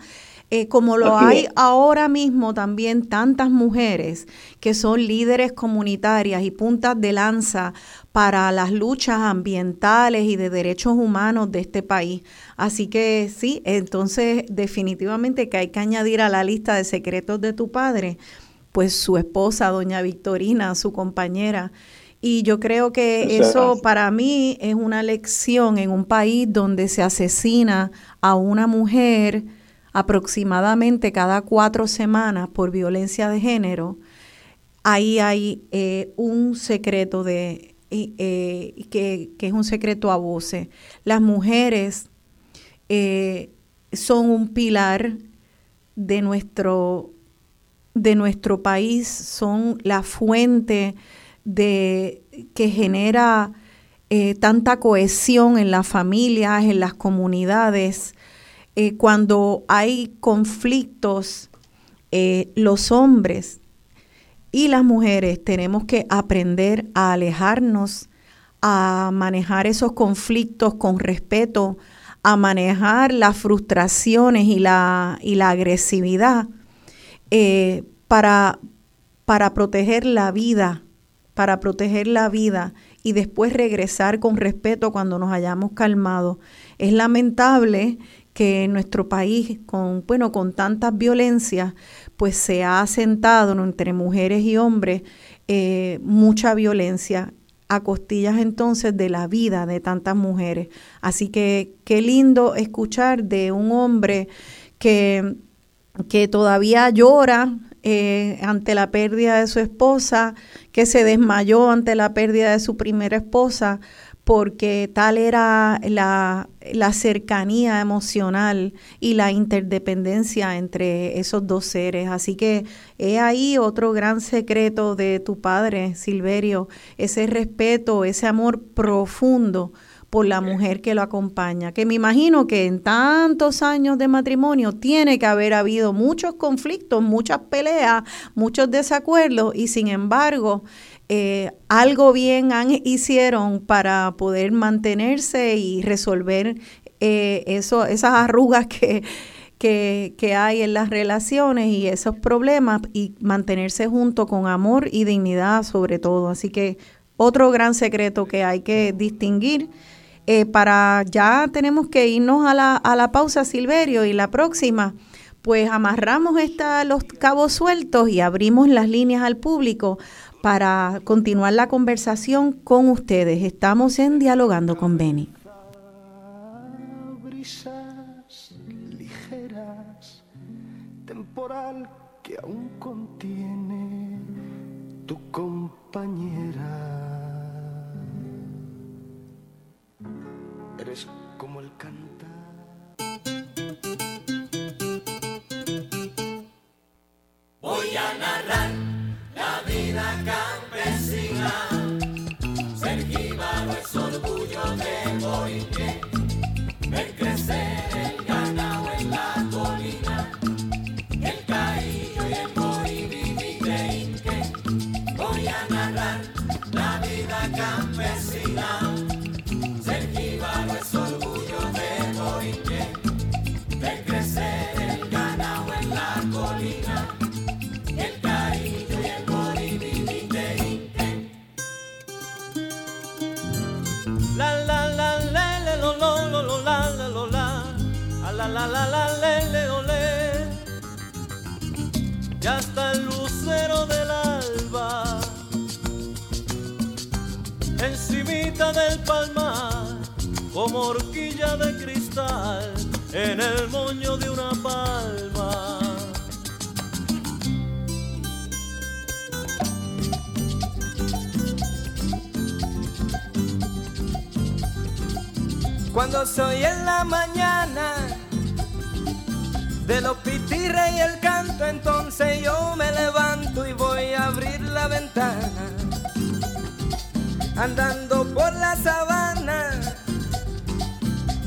eh, como lo Así hay es. ahora mismo también tantas mujeres que son líderes comunitarias y puntas de lanza para las luchas ambientales y de derechos humanos de este país. Así que sí, entonces definitivamente que hay que añadir a la lista de secretos de tu padre, pues su esposa, doña Victorina, su compañera. Y yo creo que Eso eso es. para mí es una lección en un país donde se asesina a una mujer aproximadamente cada cuatro semanas por violencia de género. Ahí hay eh, un secreto de eh, que, es un secreto a voces. Las mujeres eh, son un pilar de nuestro, de nuestro país, son la fuente de, que genera tanta cohesión en las familias, en las comunidades. Eh, cuando hay conflictos, eh, los hombres y las mujeres tenemos que aprender a alejarnos, a manejar esos conflictos con respeto, a manejar las frustraciones y la, y la agresividad eh, para, para proteger la vida, para proteger la vida y después regresar con respeto cuando nos hayamos calmado. Es lamentable que en nuestro país, con, bueno, con tantas violencias, pues se ha asentado entre mujeres y hombres eh, mucha violencia a costillas entonces de la vida de tantas mujeres. Así que qué lindo escuchar de un hombre que, que todavía llora eh, ante la pérdida de su esposa, que se desmayó ante la pérdida de su primera esposa, porque tal era la, la, cercanía emocional y la interdependencia entre esos dos seres. Así que he ahí otro gran secreto de tu padre, Silverio, ese respeto, ese amor profundo por la mujer que lo acompaña, que me imagino que en tantos años de matrimonio tiene que haber habido muchos conflictos, muchas peleas, muchos desacuerdos y sin embargo eh, algo bien han, hicieron para poder mantenerse y resolver eh, eso, esas arrugas que, que, hay en las relaciones y esos problemas y mantenerse junto con amor y dignidad sobre todo. Así que otro gran secreto que hay que distinguir. Eh, para ya tenemos que irnos a la, a la pausa, Silverio, y la próxima, pues amarramos esta, los cabos sueltos y abrimos las líneas al público para continuar la conversación con ustedes. Estamos en Dialogando con Beni. Brisas ligeras, temporal que aún contiene tu compañera. Eres como el cantar. Voy a narrar vida campesina. Ser jíbaro es orgullo de Borinque. Ver crecer el ganado en la colina. El caillo y el moribini de Inque. Voy a narrar la vida campesina. Del palmar como horquilla de cristal en el moño de una palma Cuando soy en la mañana de los pitirres y el canto, entonces yo me levanto y voy a abrir la ventana. Andando por la sabana,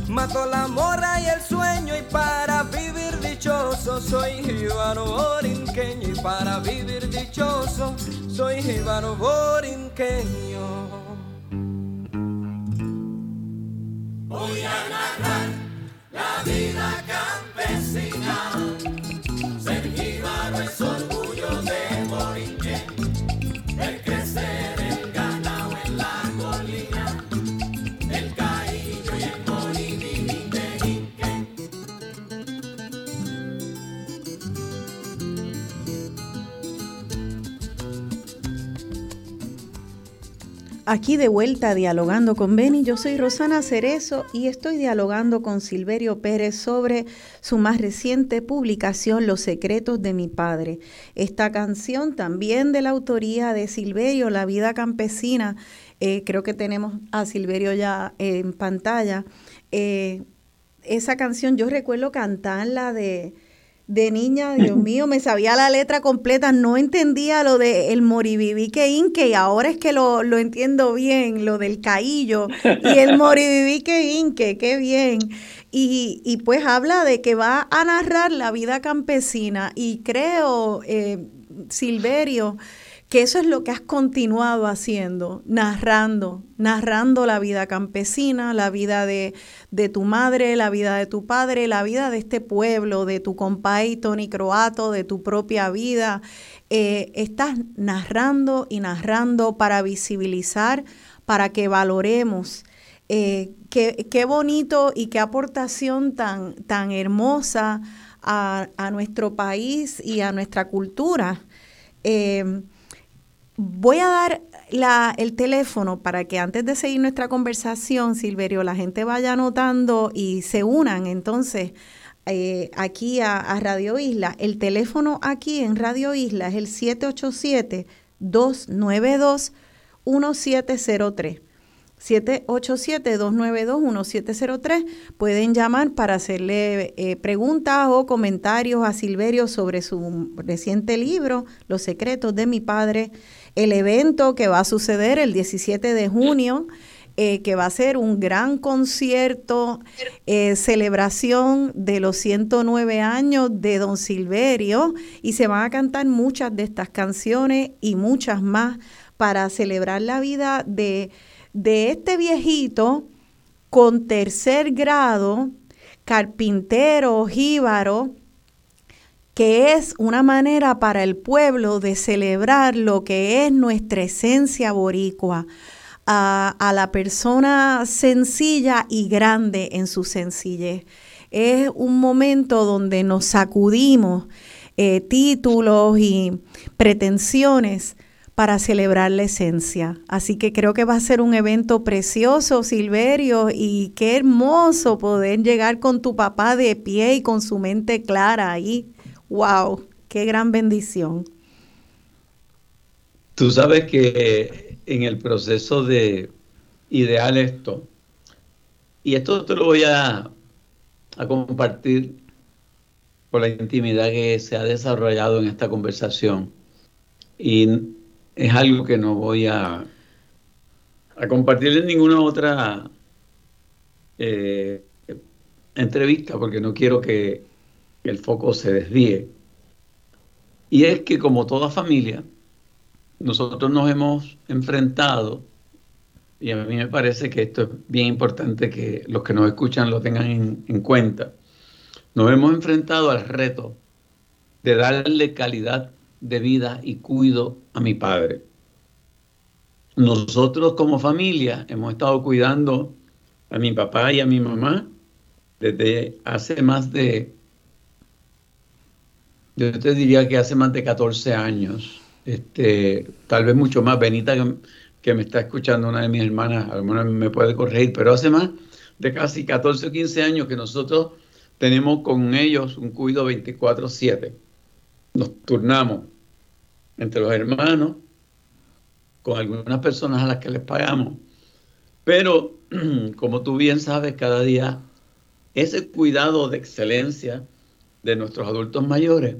mato la mora y el sueño y para vivir dichoso soy jíbaro borinqueño y para vivir dichoso soy jíbaro borinqueño. Voy a narrar la vida campesina. Ser jíbaro es orgullo Aquí de vuelta dialogando con Beni, yo soy Rosana Cerezo y estoy dialogando con Silverio Pérez sobre su más reciente publicación Los secretos de mi padre. Esta canción también de la autoría de Silverio, La vida campesina, eh, creo que tenemos a Silverio ya en pantalla. Eh, esa canción yo recuerdo cantarla de, de niña, Dios mío, me sabía la letra completa, no entendía lo de el moribibique inque y ahora es que lo, lo entiendo bien, lo del caillo y el *laughs* moribibique inque, qué bien. Y, y pues habla de que va a narrar la vida campesina y creo, eh, Silverio, que eso es lo que has continuado haciendo, narrando, narrando la vida campesina, la vida de, de tu madre, la vida de tu padre, la vida de este pueblo, de tu compay Tony Croato, de tu propia vida. Eh, estás narrando y narrando para visibilizar, para que valoremos. Eh, qué, qué bonito y qué aportación tan, tan hermosa a, a nuestro país y a nuestra cultura. Eh, Voy a dar el teléfono para que antes de seguir nuestra conversación, Silverio, la gente vaya anotando y se unan entonces eh, aquí a, a Radio Isla. El teléfono aquí en Radio Isla es el 787-292-1703. 787-292-1703. Pueden llamar para hacerle eh, preguntas o comentarios a Silverio sobre su reciente libro, Los secretos de mi padre, el evento que va a suceder el 17 de junio. Eh, que va a ser un gran concierto, eh, celebración de los 109 años de Don Silverio y se van a cantar muchas de estas canciones y muchas más para celebrar la vida de, de este viejito con tercer grado, carpintero, jíbaro, que es una manera para el pueblo de celebrar lo que es nuestra esencia boricua, a, la persona sencilla y grande en su sencillez. Es un momento donde nos sacudimos eh, títulos y pretensiones para celebrar la esencia. Así que creo que va a ser un evento precioso, Silverio, y qué hermoso poder llegar con tu papá de pie y con su mente clara ahí. ¡Wow! ¡Qué gran bendición! Tú sabes que en el proceso de idear esto, y esto te lo voy a, a compartir por la intimidad que se ha desarrollado en esta conversación, y es algo que no voy a, a compartir en ninguna otra eh, entrevista porque no quiero que el foco se desvíe. Y es que como toda familia, nosotros nos hemos enfrentado, y a mí me parece que esto es bien importante que los que nos escuchan lo tengan en, en cuenta, nos hemos enfrentado al reto de darle calidad de vida y cuido a mi padre. Nosotros como familia hemos estado cuidando a mi papá y a mi mamá desde hace más de, yo te diría que hace más de 14 años, este, tal vez mucho más. Benita, que, me está escuchando, una de mis hermanas, alguna me puede corregir, pero hace más de casi 14 o 15 años que nosotros tenemos con ellos un cuidado 24/7 nos turnamos entre los hermanos, con algunas personas a las que les pagamos. Pero, *clears throat* como tú bien sabes, cada día ese cuidado de excelencia de nuestros adultos mayores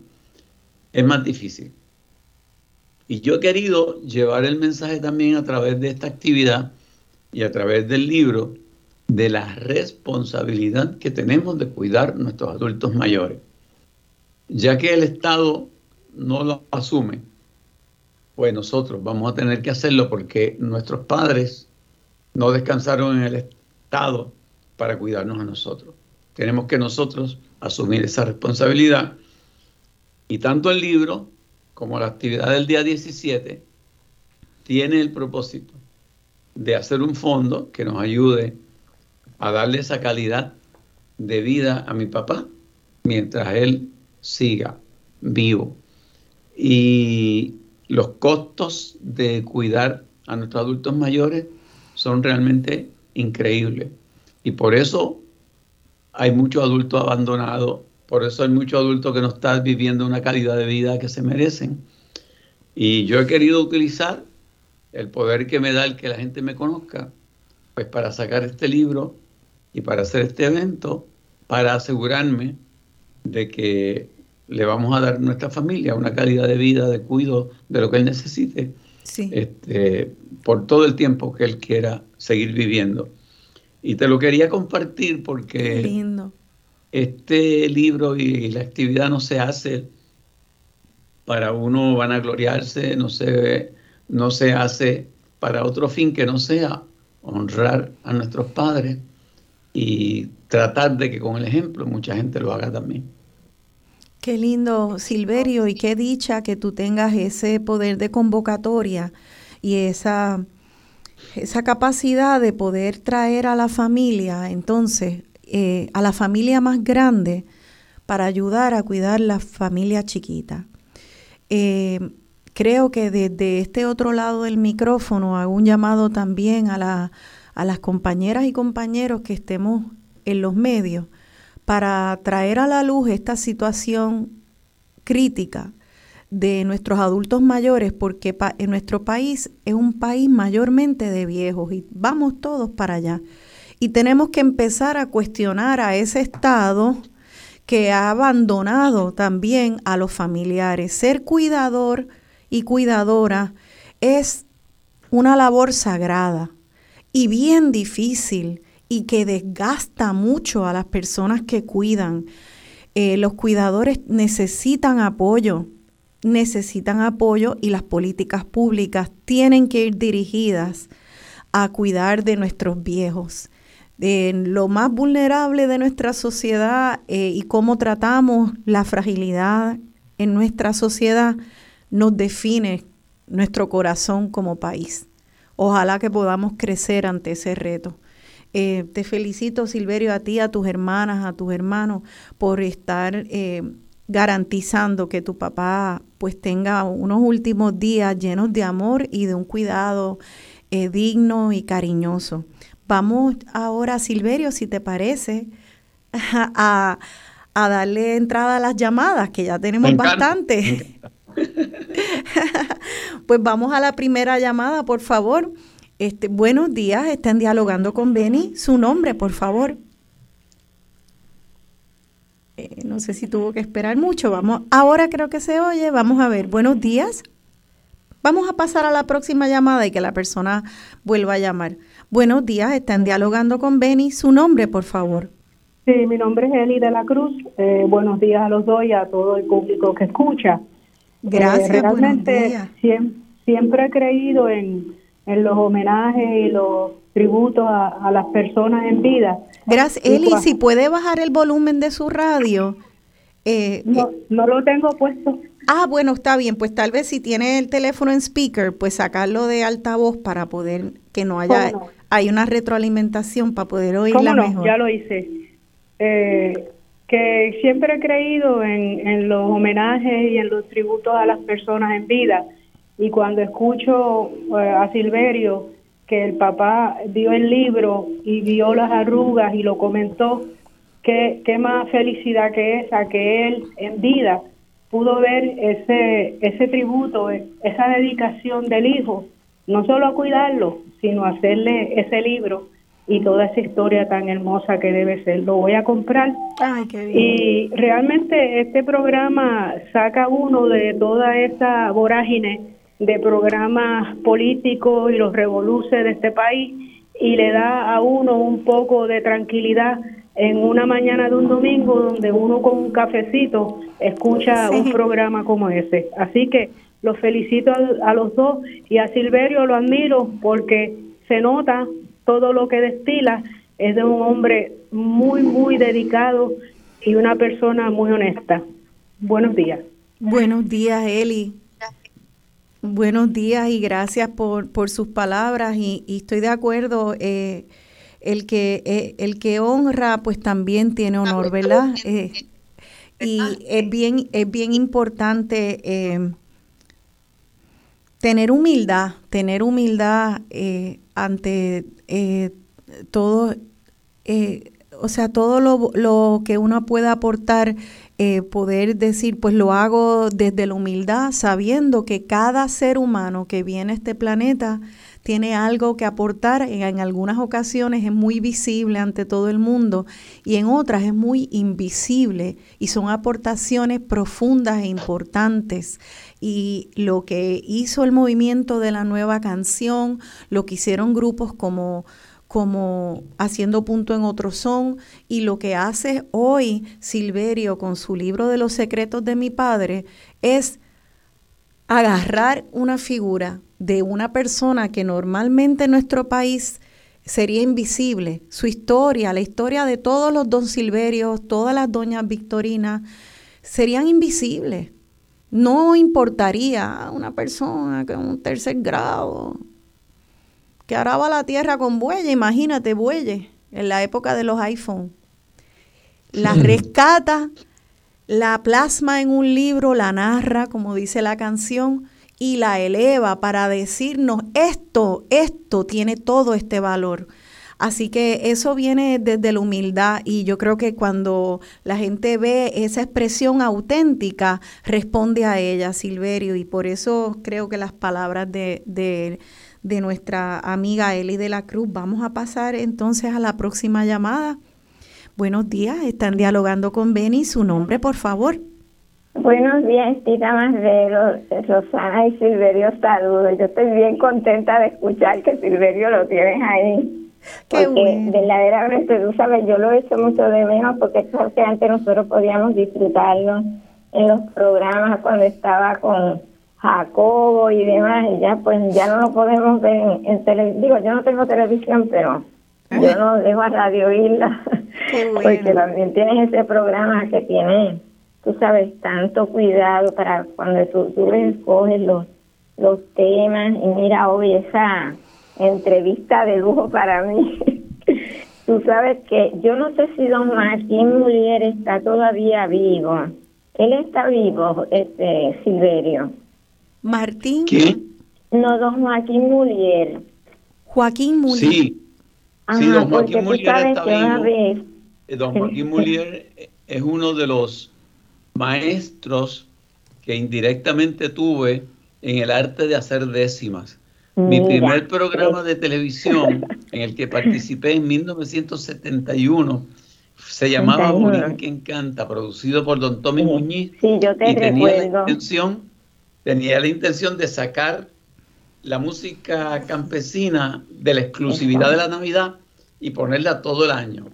es más difícil. Y yo he querido llevar el mensaje también a través de esta actividad y a través del libro de la responsabilidad que tenemos de cuidar nuestros adultos mayores. Ya que el Estado no lo asume, pues nosotros vamos a tener que hacerlo porque nuestros padres no descansaron en el Estado para cuidarnos a nosotros. Tenemos que nosotros asumir esa responsabilidad. Y tanto el libro como la actividad del día 17 tiene el propósito de hacer un fondo que nos ayude a darle esa calidad de vida a mi papá mientras él siga vivo. Y los costos de cuidar a nuestros adultos mayores son realmente increíbles. Y por eso hay muchos adultos abandonados, por eso hay muchos adultos que no están viviendo una calidad de vida que se merecen. Y yo he querido utilizar el poder que me da el que la gente me conozca, pues para sacar este libro y para hacer este evento, para asegurarme de que le vamos a dar a nuestra familia una calidad de vida, de cuidado, de lo que él necesite, este, por todo el tiempo que él quiera seguir viviendo. Y te lo quería compartir porque lindo. este libro y la actividad no se hace para uno vanagloriarse, no se, no se hace para otro fin que no sea honrar a nuestros padres y tratar de que con el ejemplo mucha gente lo haga también. Qué lindo, Silverio, y qué dicha que tú tengas ese poder de convocatoria y esa, esa capacidad de poder traer a la familia, entonces, eh, a la familia más grande, para ayudar a cuidar la familia chiquita. Eh, creo que desde este otro lado del micrófono hago un llamado también a, la, a las compañeras y compañeros que estemos en los medios para traer a la luz esta situación crítica de nuestros adultos mayores, porque en nuestro país es un país mayormente de viejos y vamos todos para allá. Y tenemos que empezar a cuestionar a ese Estado que ha abandonado también a los familiares. Ser cuidador y cuidadora es una labor sagrada y bien difícil y que desgasta mucho a las personas que cuidan. Eh, los cuidadores necesitan apoyo, necesitan apoyo y las políticas públicas tienen que ir dirigidas a cuidar de nuestros viejos. De lo más vulnerable de nuestra sociedad eh, y cómo tratamos la fragilidad en nuestra sociedad nos define nuestro corazón como país. Ojalá que podamos crecer ante ese reto. Eh, te felicito, Silverio, a ti, a tus hermanas, a tus hermanos, por estar eh, garantizando que tu papá pues tenga unos últimos días llenos de amor y de un cuidado eh, digno y cariñoso. Vamos ahora, Silverio, si te parece, *laughs* a, darle entrada a las llamadas, que ya tenemos bastante. *laughs* pues vamos a la primera llamada, por favor. Este, buenos días, están dialogando con Beni. Su nombre, por favor. Eh, no sé si tuvo que esperar mucho. Vamos, ahora creo que se oye. Vamos a ver. Buenos días. Vamos a pasar a la próxima llamada y que la persona vuelva a llamar. Buenos días, están dialogando con Beni. Su nombre, por favor. Sí, mi nombre es Eli de la Cruz. Eh, buenos días a los dos y a todo el público que escucha. Gracias. Eh, realmente siempre, siempre, he creído en, en, los homenajes y los tributos a, las personas en vida. Gracias. Eli, si puede bajar el volumen de su radio. Eh, no, no lo tengo puesto. Ah, bueno, está bien. Pues tal vez si tiene el teléfono en speaker, pues sacarlo de altavoz para poder que no haya, hay una retroalimentación para poder oírla no? mejor. Ya lo hice. Eh, que siempre he creído en, en, los homenajes y en los tributos a las personas en vida. Y cuando escucho eh, a Silverio que el papá dio el libro y vio las arrugas y lo comentó, qué, qué más felicidad que esa, que él en vida pudo ver ese, ese tributo, esa dedicación del hijo, no solo a cuidarlo, sino a hacerle ese libro y toda esa historia tan hermosa que debe ser. Lo voy a comprar. Y realmente este programa saca uno de toda esa vorágine de programas políticos y los revoluces de este país y le da a uno un poco de tranquilidad en una mañana de un domingo donde uno con un cafecito escucha un programa como ese. Así que los felicito a, a, los dos y a Silverio lo admiro porque se nota todo lo que destila es de un hombre muy, muy dedicado y una persona muy honesta. Buenos días. Buenos días, Eli. Buenos días y gracias por, por sus palabras y, estoy de acuerdo. Eh, el que eh, el que honra, pues también tiene honor, ¿verdad? *laughs* Eh, y es bien es bien importante tener humildad, tener humildad ante todo, o sea, todo lo, lo, que uno pueda aportar eh, poder decir, pues lo hago desde la humildad, sabiendo que cada ser humano que viene a este planeta tiene algo que aportar, en, algunas ocasiones es muy visible ante todo el mundo y en otras es muy invisible y son aportaciones profundas e importantes. Y lo que hizo el movimiento de la nueva canción, lo que hicieron grupos como como haciendo punto en otro son y lo que hace hoy Silverio con su libro de los secretos de mi padre es agarrar una figura de una persona que normalmente en nuestro país sería invisible, su historia, la historia de todos los don Silverios, todas las doñas Victorinas, serían invisibles. No importaría a una persona que en un tercer grado, que araba la tierra con bueyes, imagínate, bueyes, en la época de los iPhones. La rescata, la plasma en un libro, la narra, como dice la canción, y la eleva para decirnos esto, esto tiene todo este valor. Así que eso viene desde la humildad y yo creo que cuando la gente ve esa expresión auténtica, responde a ella, Silverio, y por eso creo que las palabras de, de de nuestra amiga Eli de la Cruz. Vamos a pasar entonces a la próxima llamada. Buenos días, están dialogando con Beni. Su nombre, por favor. Buenos días, Tita Marrero, Rosana y Silverio, saludos. Yo estoy bien contenta de escuchar que Silverio lo tienes ahí. Qué porque verdaderamente, tú sabes, yo lo he hecho mucho de menos porque es que antes nosotros podíamos disfrutarlo en los programas cuando estaba con Jacobo y demás, y ya pues ya no lo podemos ver en, televisión. Digo, yo no tengo televisión, pero yo no dejo a Radio Isla, *laughs* porque también tienes ese programa que tiene tú sabes, tanto cuidado para cuando tú, tú escoges los, los temas. Y mira, hoy esa entrevista de lujo para mí. *laughs* tú sabes que yo no sé si don Martín Mulier está todavía vivo. Él está vivo, este Silverio. Martín. ¿Quién? No, don Joaquín Mulier. Joaquín Mulier. Sí. Ajá, sí, don Joaquín Mulier está vivo. vez Eh, Don Joaquín Mulier es uno de los maestros que indirectamente tuve en el arte de hacer décimas. Mi Mira, primer programa de televisión en el que participé en 1971 se llamaba 71. Burín que Encanta, producido por don Tommy Muñiz. Sí, yo te y tenía la intención, tenía la intención de sacar la música campesina de la exclusividad de la Navidad y ponerla todo el año.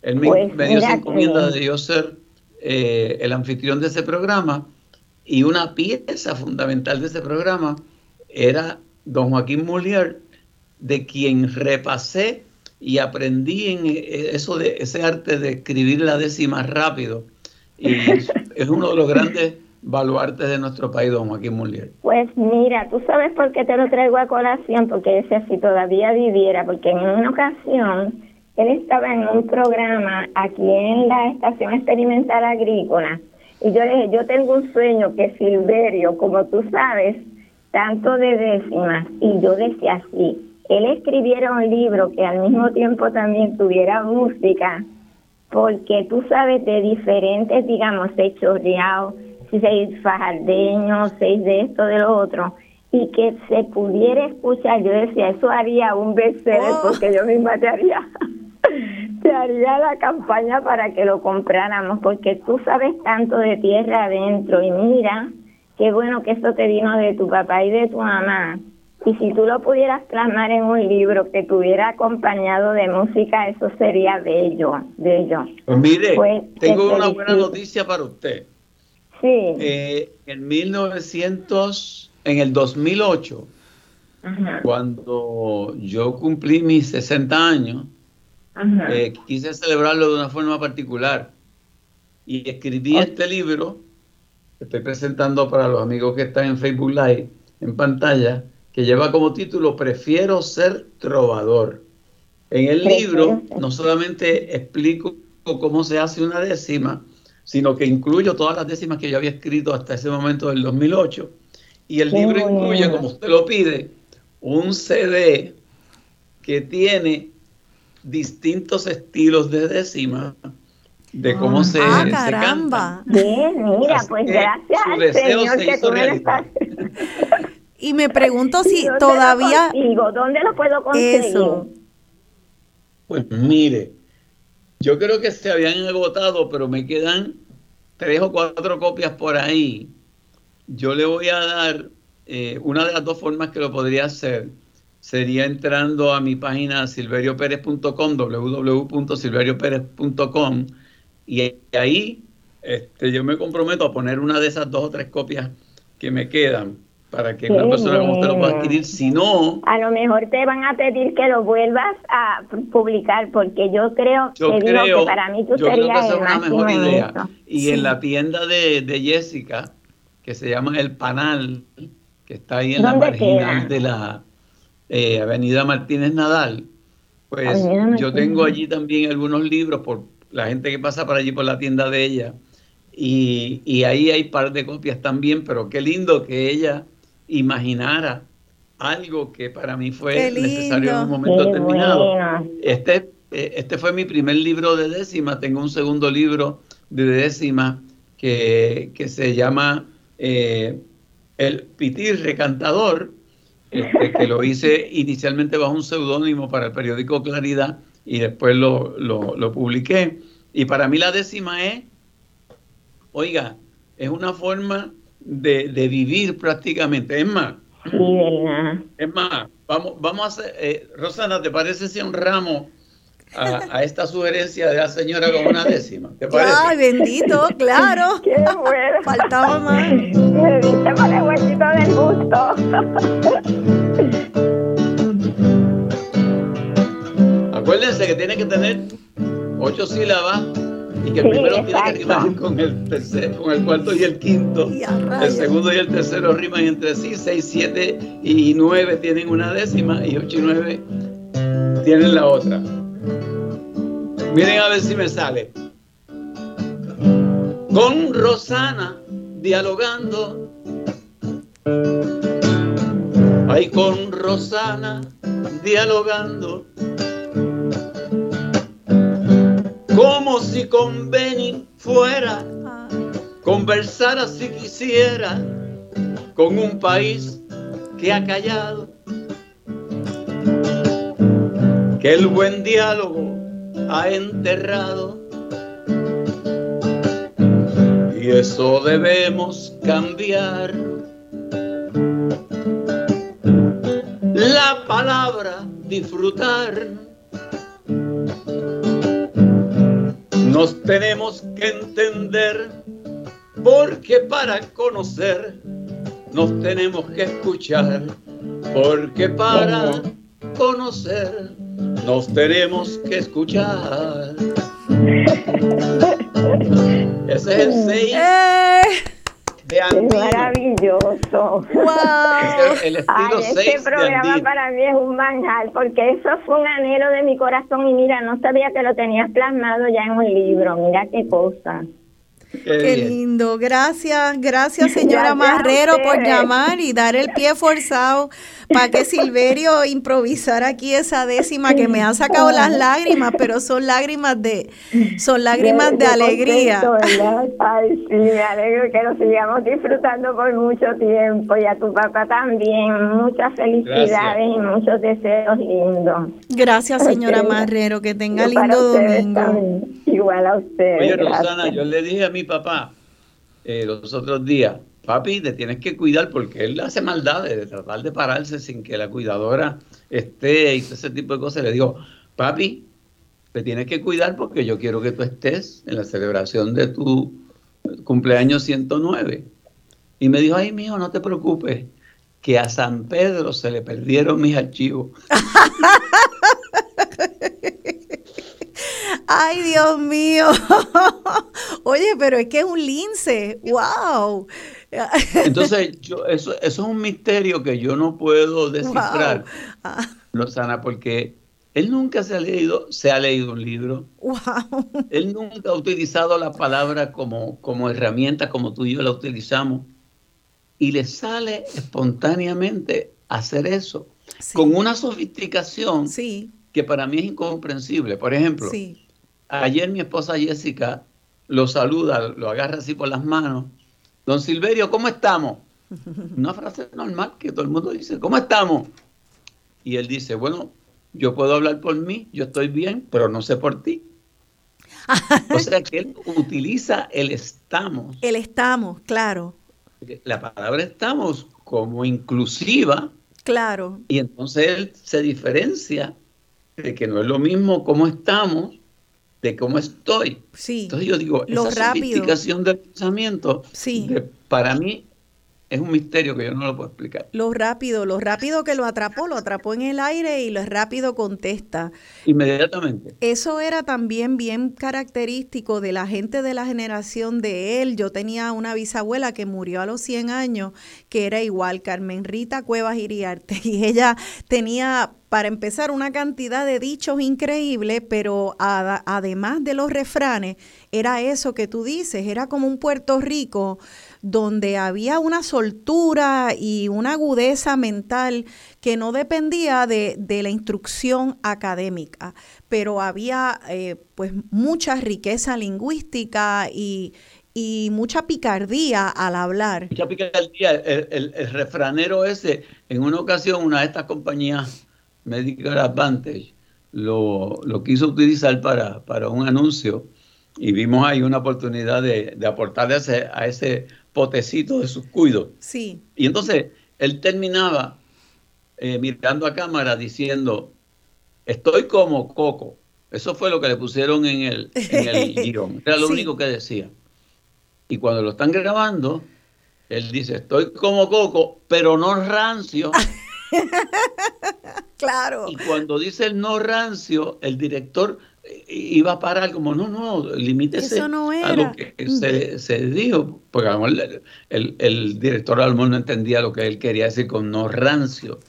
Él me, Pues me dio esa encomienda de yo ser eh, el anfitrión de ese programa y una pieza fundamental de ese programa era don Joaquín Mulier, de quien repasé y aprendí en eh, eso de ese arte de escribir la décima rápido. Y es uno de los grandes baluartes de nuestro país, don Joaquín Mulier. Pues mira, tú sabes por qué te lo traigo a colación, porque decía si todavía viviera, porque en una ocasión él estaba en un programa aquí en la Estación Experimental Agrícola y yo le dije, yo tengo un sueño que Silverio, como tú sabes, tanto de décimas, y yo decía así, él escribiera un libro que al mismo tiempo también tuviera música, porque tú sabes de diferentes, digamos, seis chorreados, seis fajardeños, seis de esto, de lo otro, y que se pudiera escuchar, yo decía, eso haría un bestseller, porque yo misma te haría, *laughs* te haría la campaña para que lo compráramos, porque tú sabes tanto de tierra adentro, y mira, qué bueno que eso te vino de tu papá y de tu mamá. Y si tú lo pudieras plasmar en un libro que tuviera acompañado de música, eso sería bello, bello. Pues mire, Pues, te tengo una buena noticia para usted. Sí. Eh, en 1900, en el 2008, Ajá, cuando yo cumplí mis 60 años, eh, quise celebrarlo de una forma particular. Y escribí este libro que estoy presentando para los amigos que están en Facebook Live en pantalla que lleva como título Prefiero ser trovador. En el libro no solamente explico cómo se hace una décima, sino que incluyo todas las décimas que yo había escrito hasta ese momento del 2008 y el Qué libro incluye, como usted lo pide, un CD que tiene distintos estilos de décima de cómo se, ah, se caramba. Bien, mira, Así pues gracias su al deseo Señor se que hizo tú lo realidad. estás... *laughs* Y me pregunto si ¿Dónde lo todavía consigo? ¿Dónde lo puedo conseguir? eso. Pues mire, yo creo que se habían agotado, pero me quedan tres o cuatro copias por ahí. Yo le voy a dar eh, una de las dos formas que lo podría hacer. Sería entrando a mi página silveriopérez.com, www.silveriopérez.com, y ahí este, yo me comprometo a poner una de esas dos o tres copias que me quedan para que una persona como usted lo pueda adquirir. Si no, A lo mejor te van a pedir que lo vuelvas a publicar, porque yo creo, Yo te digo que para mí tú yo creo que serías esa el es una mejor idea. Y Sí. en la tienda de, de Jessica, que se llama El Panal, que está ahí en la ¿Dónde marginal queda? de la eh, Avenida Martínez Nadal, pues Avenida yo Martínez tengo allí también algunos libros por la gente que pasa por allí por la tienda de ella. Y, y ahí hay par de copias también, pero qué lindo que ella imaginara algo que para mí fue necesario en un momento Qué determinado. Este, eh, este fue mi primer libro de décima. Tengo un segundo libro de décima que, que se llama eh, El Pitirre Cantador, este, que lo hice *laughs* inicialmente bajo un seudónimo para el periódico Claridad y después lo, lo, lo publiqué. Y para mí la décima es, oiga, es una forma de, de vivir prácticamente. Es más, Sí, es más, vamos, vamos a hacer, eh, Rosana, ¿te parece si honramos a, a esta sugerencia de la señora con una décima? ¿Te *laughs* parece? Ay, bendito, claro. *laughs* Qué bueno. *laughs* Faltaba más. Me diste por el huequito del gusto. Acuérdense que tiene que tener ocho sílabas y que el primero tiene que rimar con el tercero, con el cuarto y el quinto. el segundo y el tercero riman entre sí, seis, siete y nueve tienen una décima y ocho y nueve tienen la otra. Miren a ver si me sale. Con Rosana dialogando. Ahí con Rosana dialogando como si con Benny fuera, conversara si quisiera con un país que ha callado, que el buen diálogo ha enterrado. Y eso debemos cambiar. La palabra disfrutar Nos tenemos que entender porque para conocer nos tenemos que escuchar porque para conocer nos tenemos que escuchar. *laughs* Ese es el 6 es maravilloso. Wow. El, este programa para mí es un manjar porque eso fue un anhelo de mi corazón y mira, no sabía que lo tenías plasmado ya en un libro. Mira qué cosa. Qué, lindo. Gracias, gracias *laughs* señora Marrero por llamar y dar el pie forzado para que Silverio improvisara aquí esa décima que me ha *laughs* sacado las lágrimas, pero son lágrimas de son lágrimas de, alegría. *laughs* Ay, sí, me alegro que lo sigamos disfrutando por mucho tiempo y a tu papá también. Muchas felicidades y muchos deseos lindos. Gracias, señora Marrero, que tenga lindo domingo. Igual a usted. Oye, Rosana, yo le dije a mi papá eh, los otros días, papi, te tienes que cuidar porque él hace maldades de tratar de pararse sin que la cuidadora esté y ese tipo de cosas. Le digo, papi, te tienes que cuidar porque yo quiero que tú estés en la celebración de tu cumpleaños 109. Y me dijo, ay, mijo, no te preocupes, que a San Pedro se le perdieron mis archivos. *laughs* Ay, Dios mío. *laughs* Oye, pero es que es un lince. ¡Wow! Entonces, *laughs* yo, eso, eso es un misterio que yo no puedo descifrar, Lozana, ah. porque él nunca se ha leído, se ha leído un libro. Wow. Él nunca ha utilizado la palabra como, como herramienta como tú y yo la utilizamos. Y le sale espontáneamente hacer eso, con una sofisticación sí. que para mí es incomprensible. Por ejemplo, ayer mi esposa Jessica lo saluda, lo agarra así por las manos Don Silverio, ¿cómo estamos? *laughs* Una frase normal que todo el mundo dice, ¿cómo estamos? Y él dice, bueno, yo puedo hablar por mí, yo estoy bien, pero no sé por ti. *laughs* o sea que él utiliza el estamos. El estamos, claro. La palabra estamos como inclusiva. Claro. Y entonces él se diferencia de que no es lo mismo cómo estamos de cómo estoy. Sí. Entonces yo digo, esa sofisticación del pensamiento, sí. para mí es un misterio que yo no lo puedo explicar. Lo rápido, lo rápido que lo atrapó, lo atrapó en el aire y lo rápido contesta. Inmediatamente. Eso era también bien característico de la gente de la generación de él. Yo tenía una bisabuela que murió a los 100 años, que era igual, Carmen Rita Cuevas Iriarte, *laughs* y ella tenía para empezar, una cantidad de dichos increíbles, pero además de los refranes, era eso que tú dices, era como un Puerto Rico donde había una soltura y una agudeza mental que no dependía de, la instrucción académica, pero había eh, pues mucha riqueza lingüística y, mucha picardía al hablar. Mucha picardía. El, refranero ese, en una ocasión, una de estas compañías Medical Advantage lo, lo quiso utilizar para, para, un anuncio y vimos ahí una oportunidad de, de aportarle a ese potecito de sus cuidos. Sí. Y entonces él terminaba eh, mirando a cámara diciendo, estoy como Coco. Eso fue lo que le pusieron en el, en el *laughs* guion. Era lo único que decía. Y cuando lo están grabando, él dice, estoy como Coco, pero no rancio. *laughs* claro. Y cuando dice el no rancio, el director iba a parar como, no, no, limítese a lo que se, se, dijo, porque el, el, el director Almón no entendía lo que él quería decir con no rancio.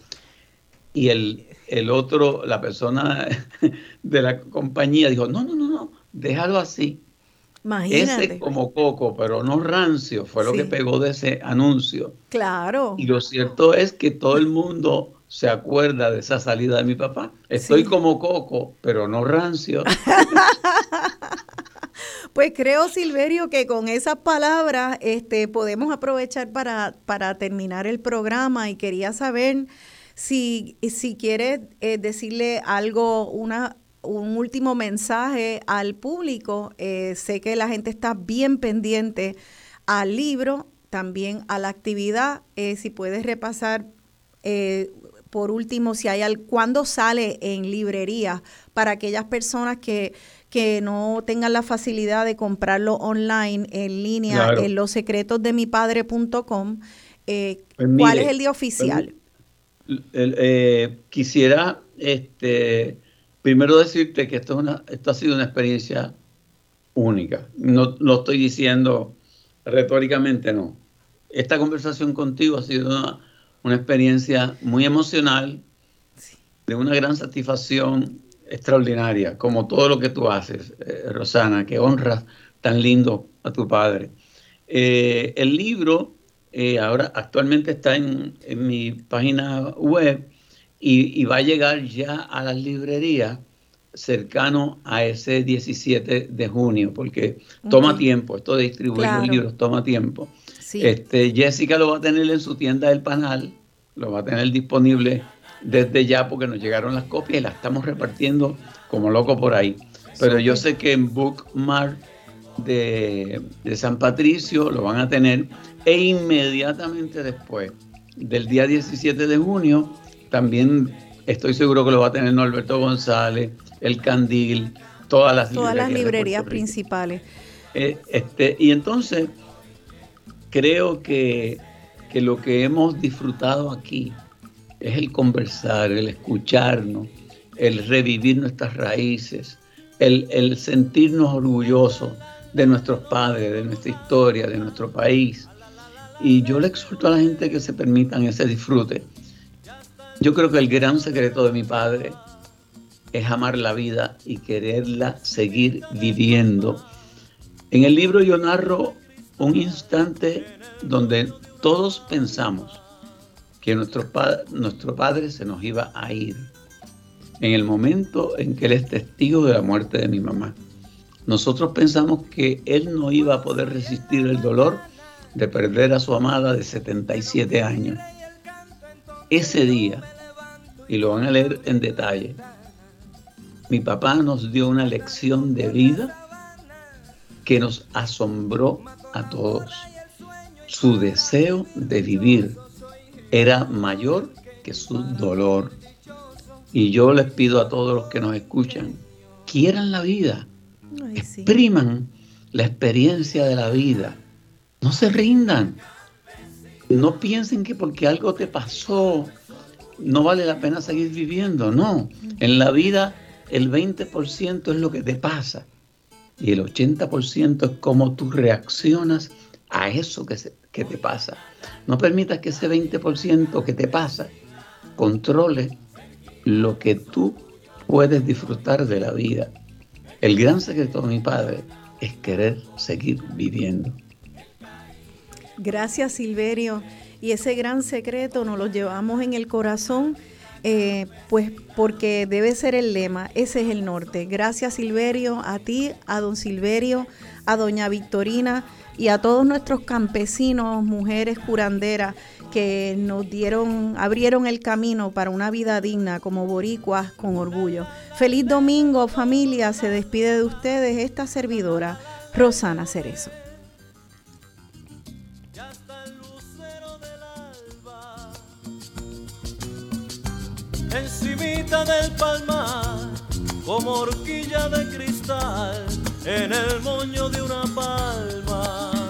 Y el, el otro, la persona *laughs* de la compañía dijo, no, no, no, no, déjalo así. Imagínate. Ese como coco, pero no rancio, fue lo que pegó de ese anuncio. Claro. Y lo cierto es que todo el mundo se acuerda de esa salida de mi papá. Estoy como coco, pero no rancio. *laughs* pues creo, Silverio, que con esas palabras este, podemos aprovechar para, para terminar el programa y quería saber si, si quieres eh, decirle algo, una, un último mensaje al público. Eh, sé que la gente está bien pendiente al libro, también a la actividad. Eh, si puedes repasar por último, si hay al, cuándo sale en librería para aquellas personas que, que no tengan la facilidad de comprarlo online, en línea, en los secretos de mi padre.com, eh, pues ¿cuál es el día oficial? Eh, quisiera este, primero decirte que esto, es una, esto ha sido una experiencia única. No lo estoy diciendo retóricamente, no. Esta conversación contigo ha sido una una experiencia muy emocional, de una gran satisfacción extraordinaria, como todo lo que tú haces, eh, Rosana, que honras tan lindo a tu padre. Eh, el libro eh, ahora actualmente está en, mi página web y, va a llegar ya a las librerías cercano a ese 17 de junio, porque toma tiempo, esto de distribuir los libros toma tiempo. Este, Jessica lo va a tener en su tienda del panal, lo va a tener disponible desde ya porque nos llegaron las copias y las estamos repartiendo como loco por ahí. Pero yo sé que en Bookmark de, de San Patricio lo van a tener e inmediatamente después del día 17 de junio también estoy seguro que lo va a tener Norberto González, El Candil, todas las todas librerías, las librerías principales. Eh, este, y entonces creo que, lo que hemos disfrutado aquí es el conversar, el escucharnos, el revivir nuestras raíces, el, el, sentirnos orgullosos de nuestros padres, de nuestra historia, de nuestro país. Y yo le exhorto a la gente que se permitan ese disfrute. Yo creo que el gran secreto de mi padre es amar la vida y quererla seguir viviendo. En el libro yo narro un instante donde todos pensamos que nuestro, nuestro padre se nos iba a ir. En el momento en que él es testigo de la muerte de mi mamá. Nosotros pensamos que él no iba a poder resistir el dolor de perder a su amada de 77 años. Ese día, y lo van a leer en detalle, mi papá nos dio una lección de vida que nos asombró a todos. Su deseo de vivir era mayor que su dolor. Y yo les pido a todos los que nos escuchan, quieran la vida, expriman la experiencia de la vida, no se rindan, no piensen que porque algo te pasó no vale la pena seguir viviendo, no, en la vida el 20% es lo que te pasa y el 80% es cómo tú reaccionas a eso que, que te pasa. No permitas que ese 20% que te pasa controle lo que tú puedes disfrutar de la vida. El gran secreto de mi padre es querer seguir viviendo. Gracias Silverio. Y ese gran secreto nos lo llevamos en el corazón eh, pues porque debe ser el lema, ese es el norte. Gracias Silverio, a ti, a don Silverio, a doña Victorina y a todos nuestros campesinos, mujeres curanderas que nos dieron, abrieron el camino para una vida digna como boricuas con orgullo. Feliz domingo familia, se despide de ustedes esta servidora, Rosana Cerezo. Encimita del palmar, como horquilla de cristal, en el moño de una palma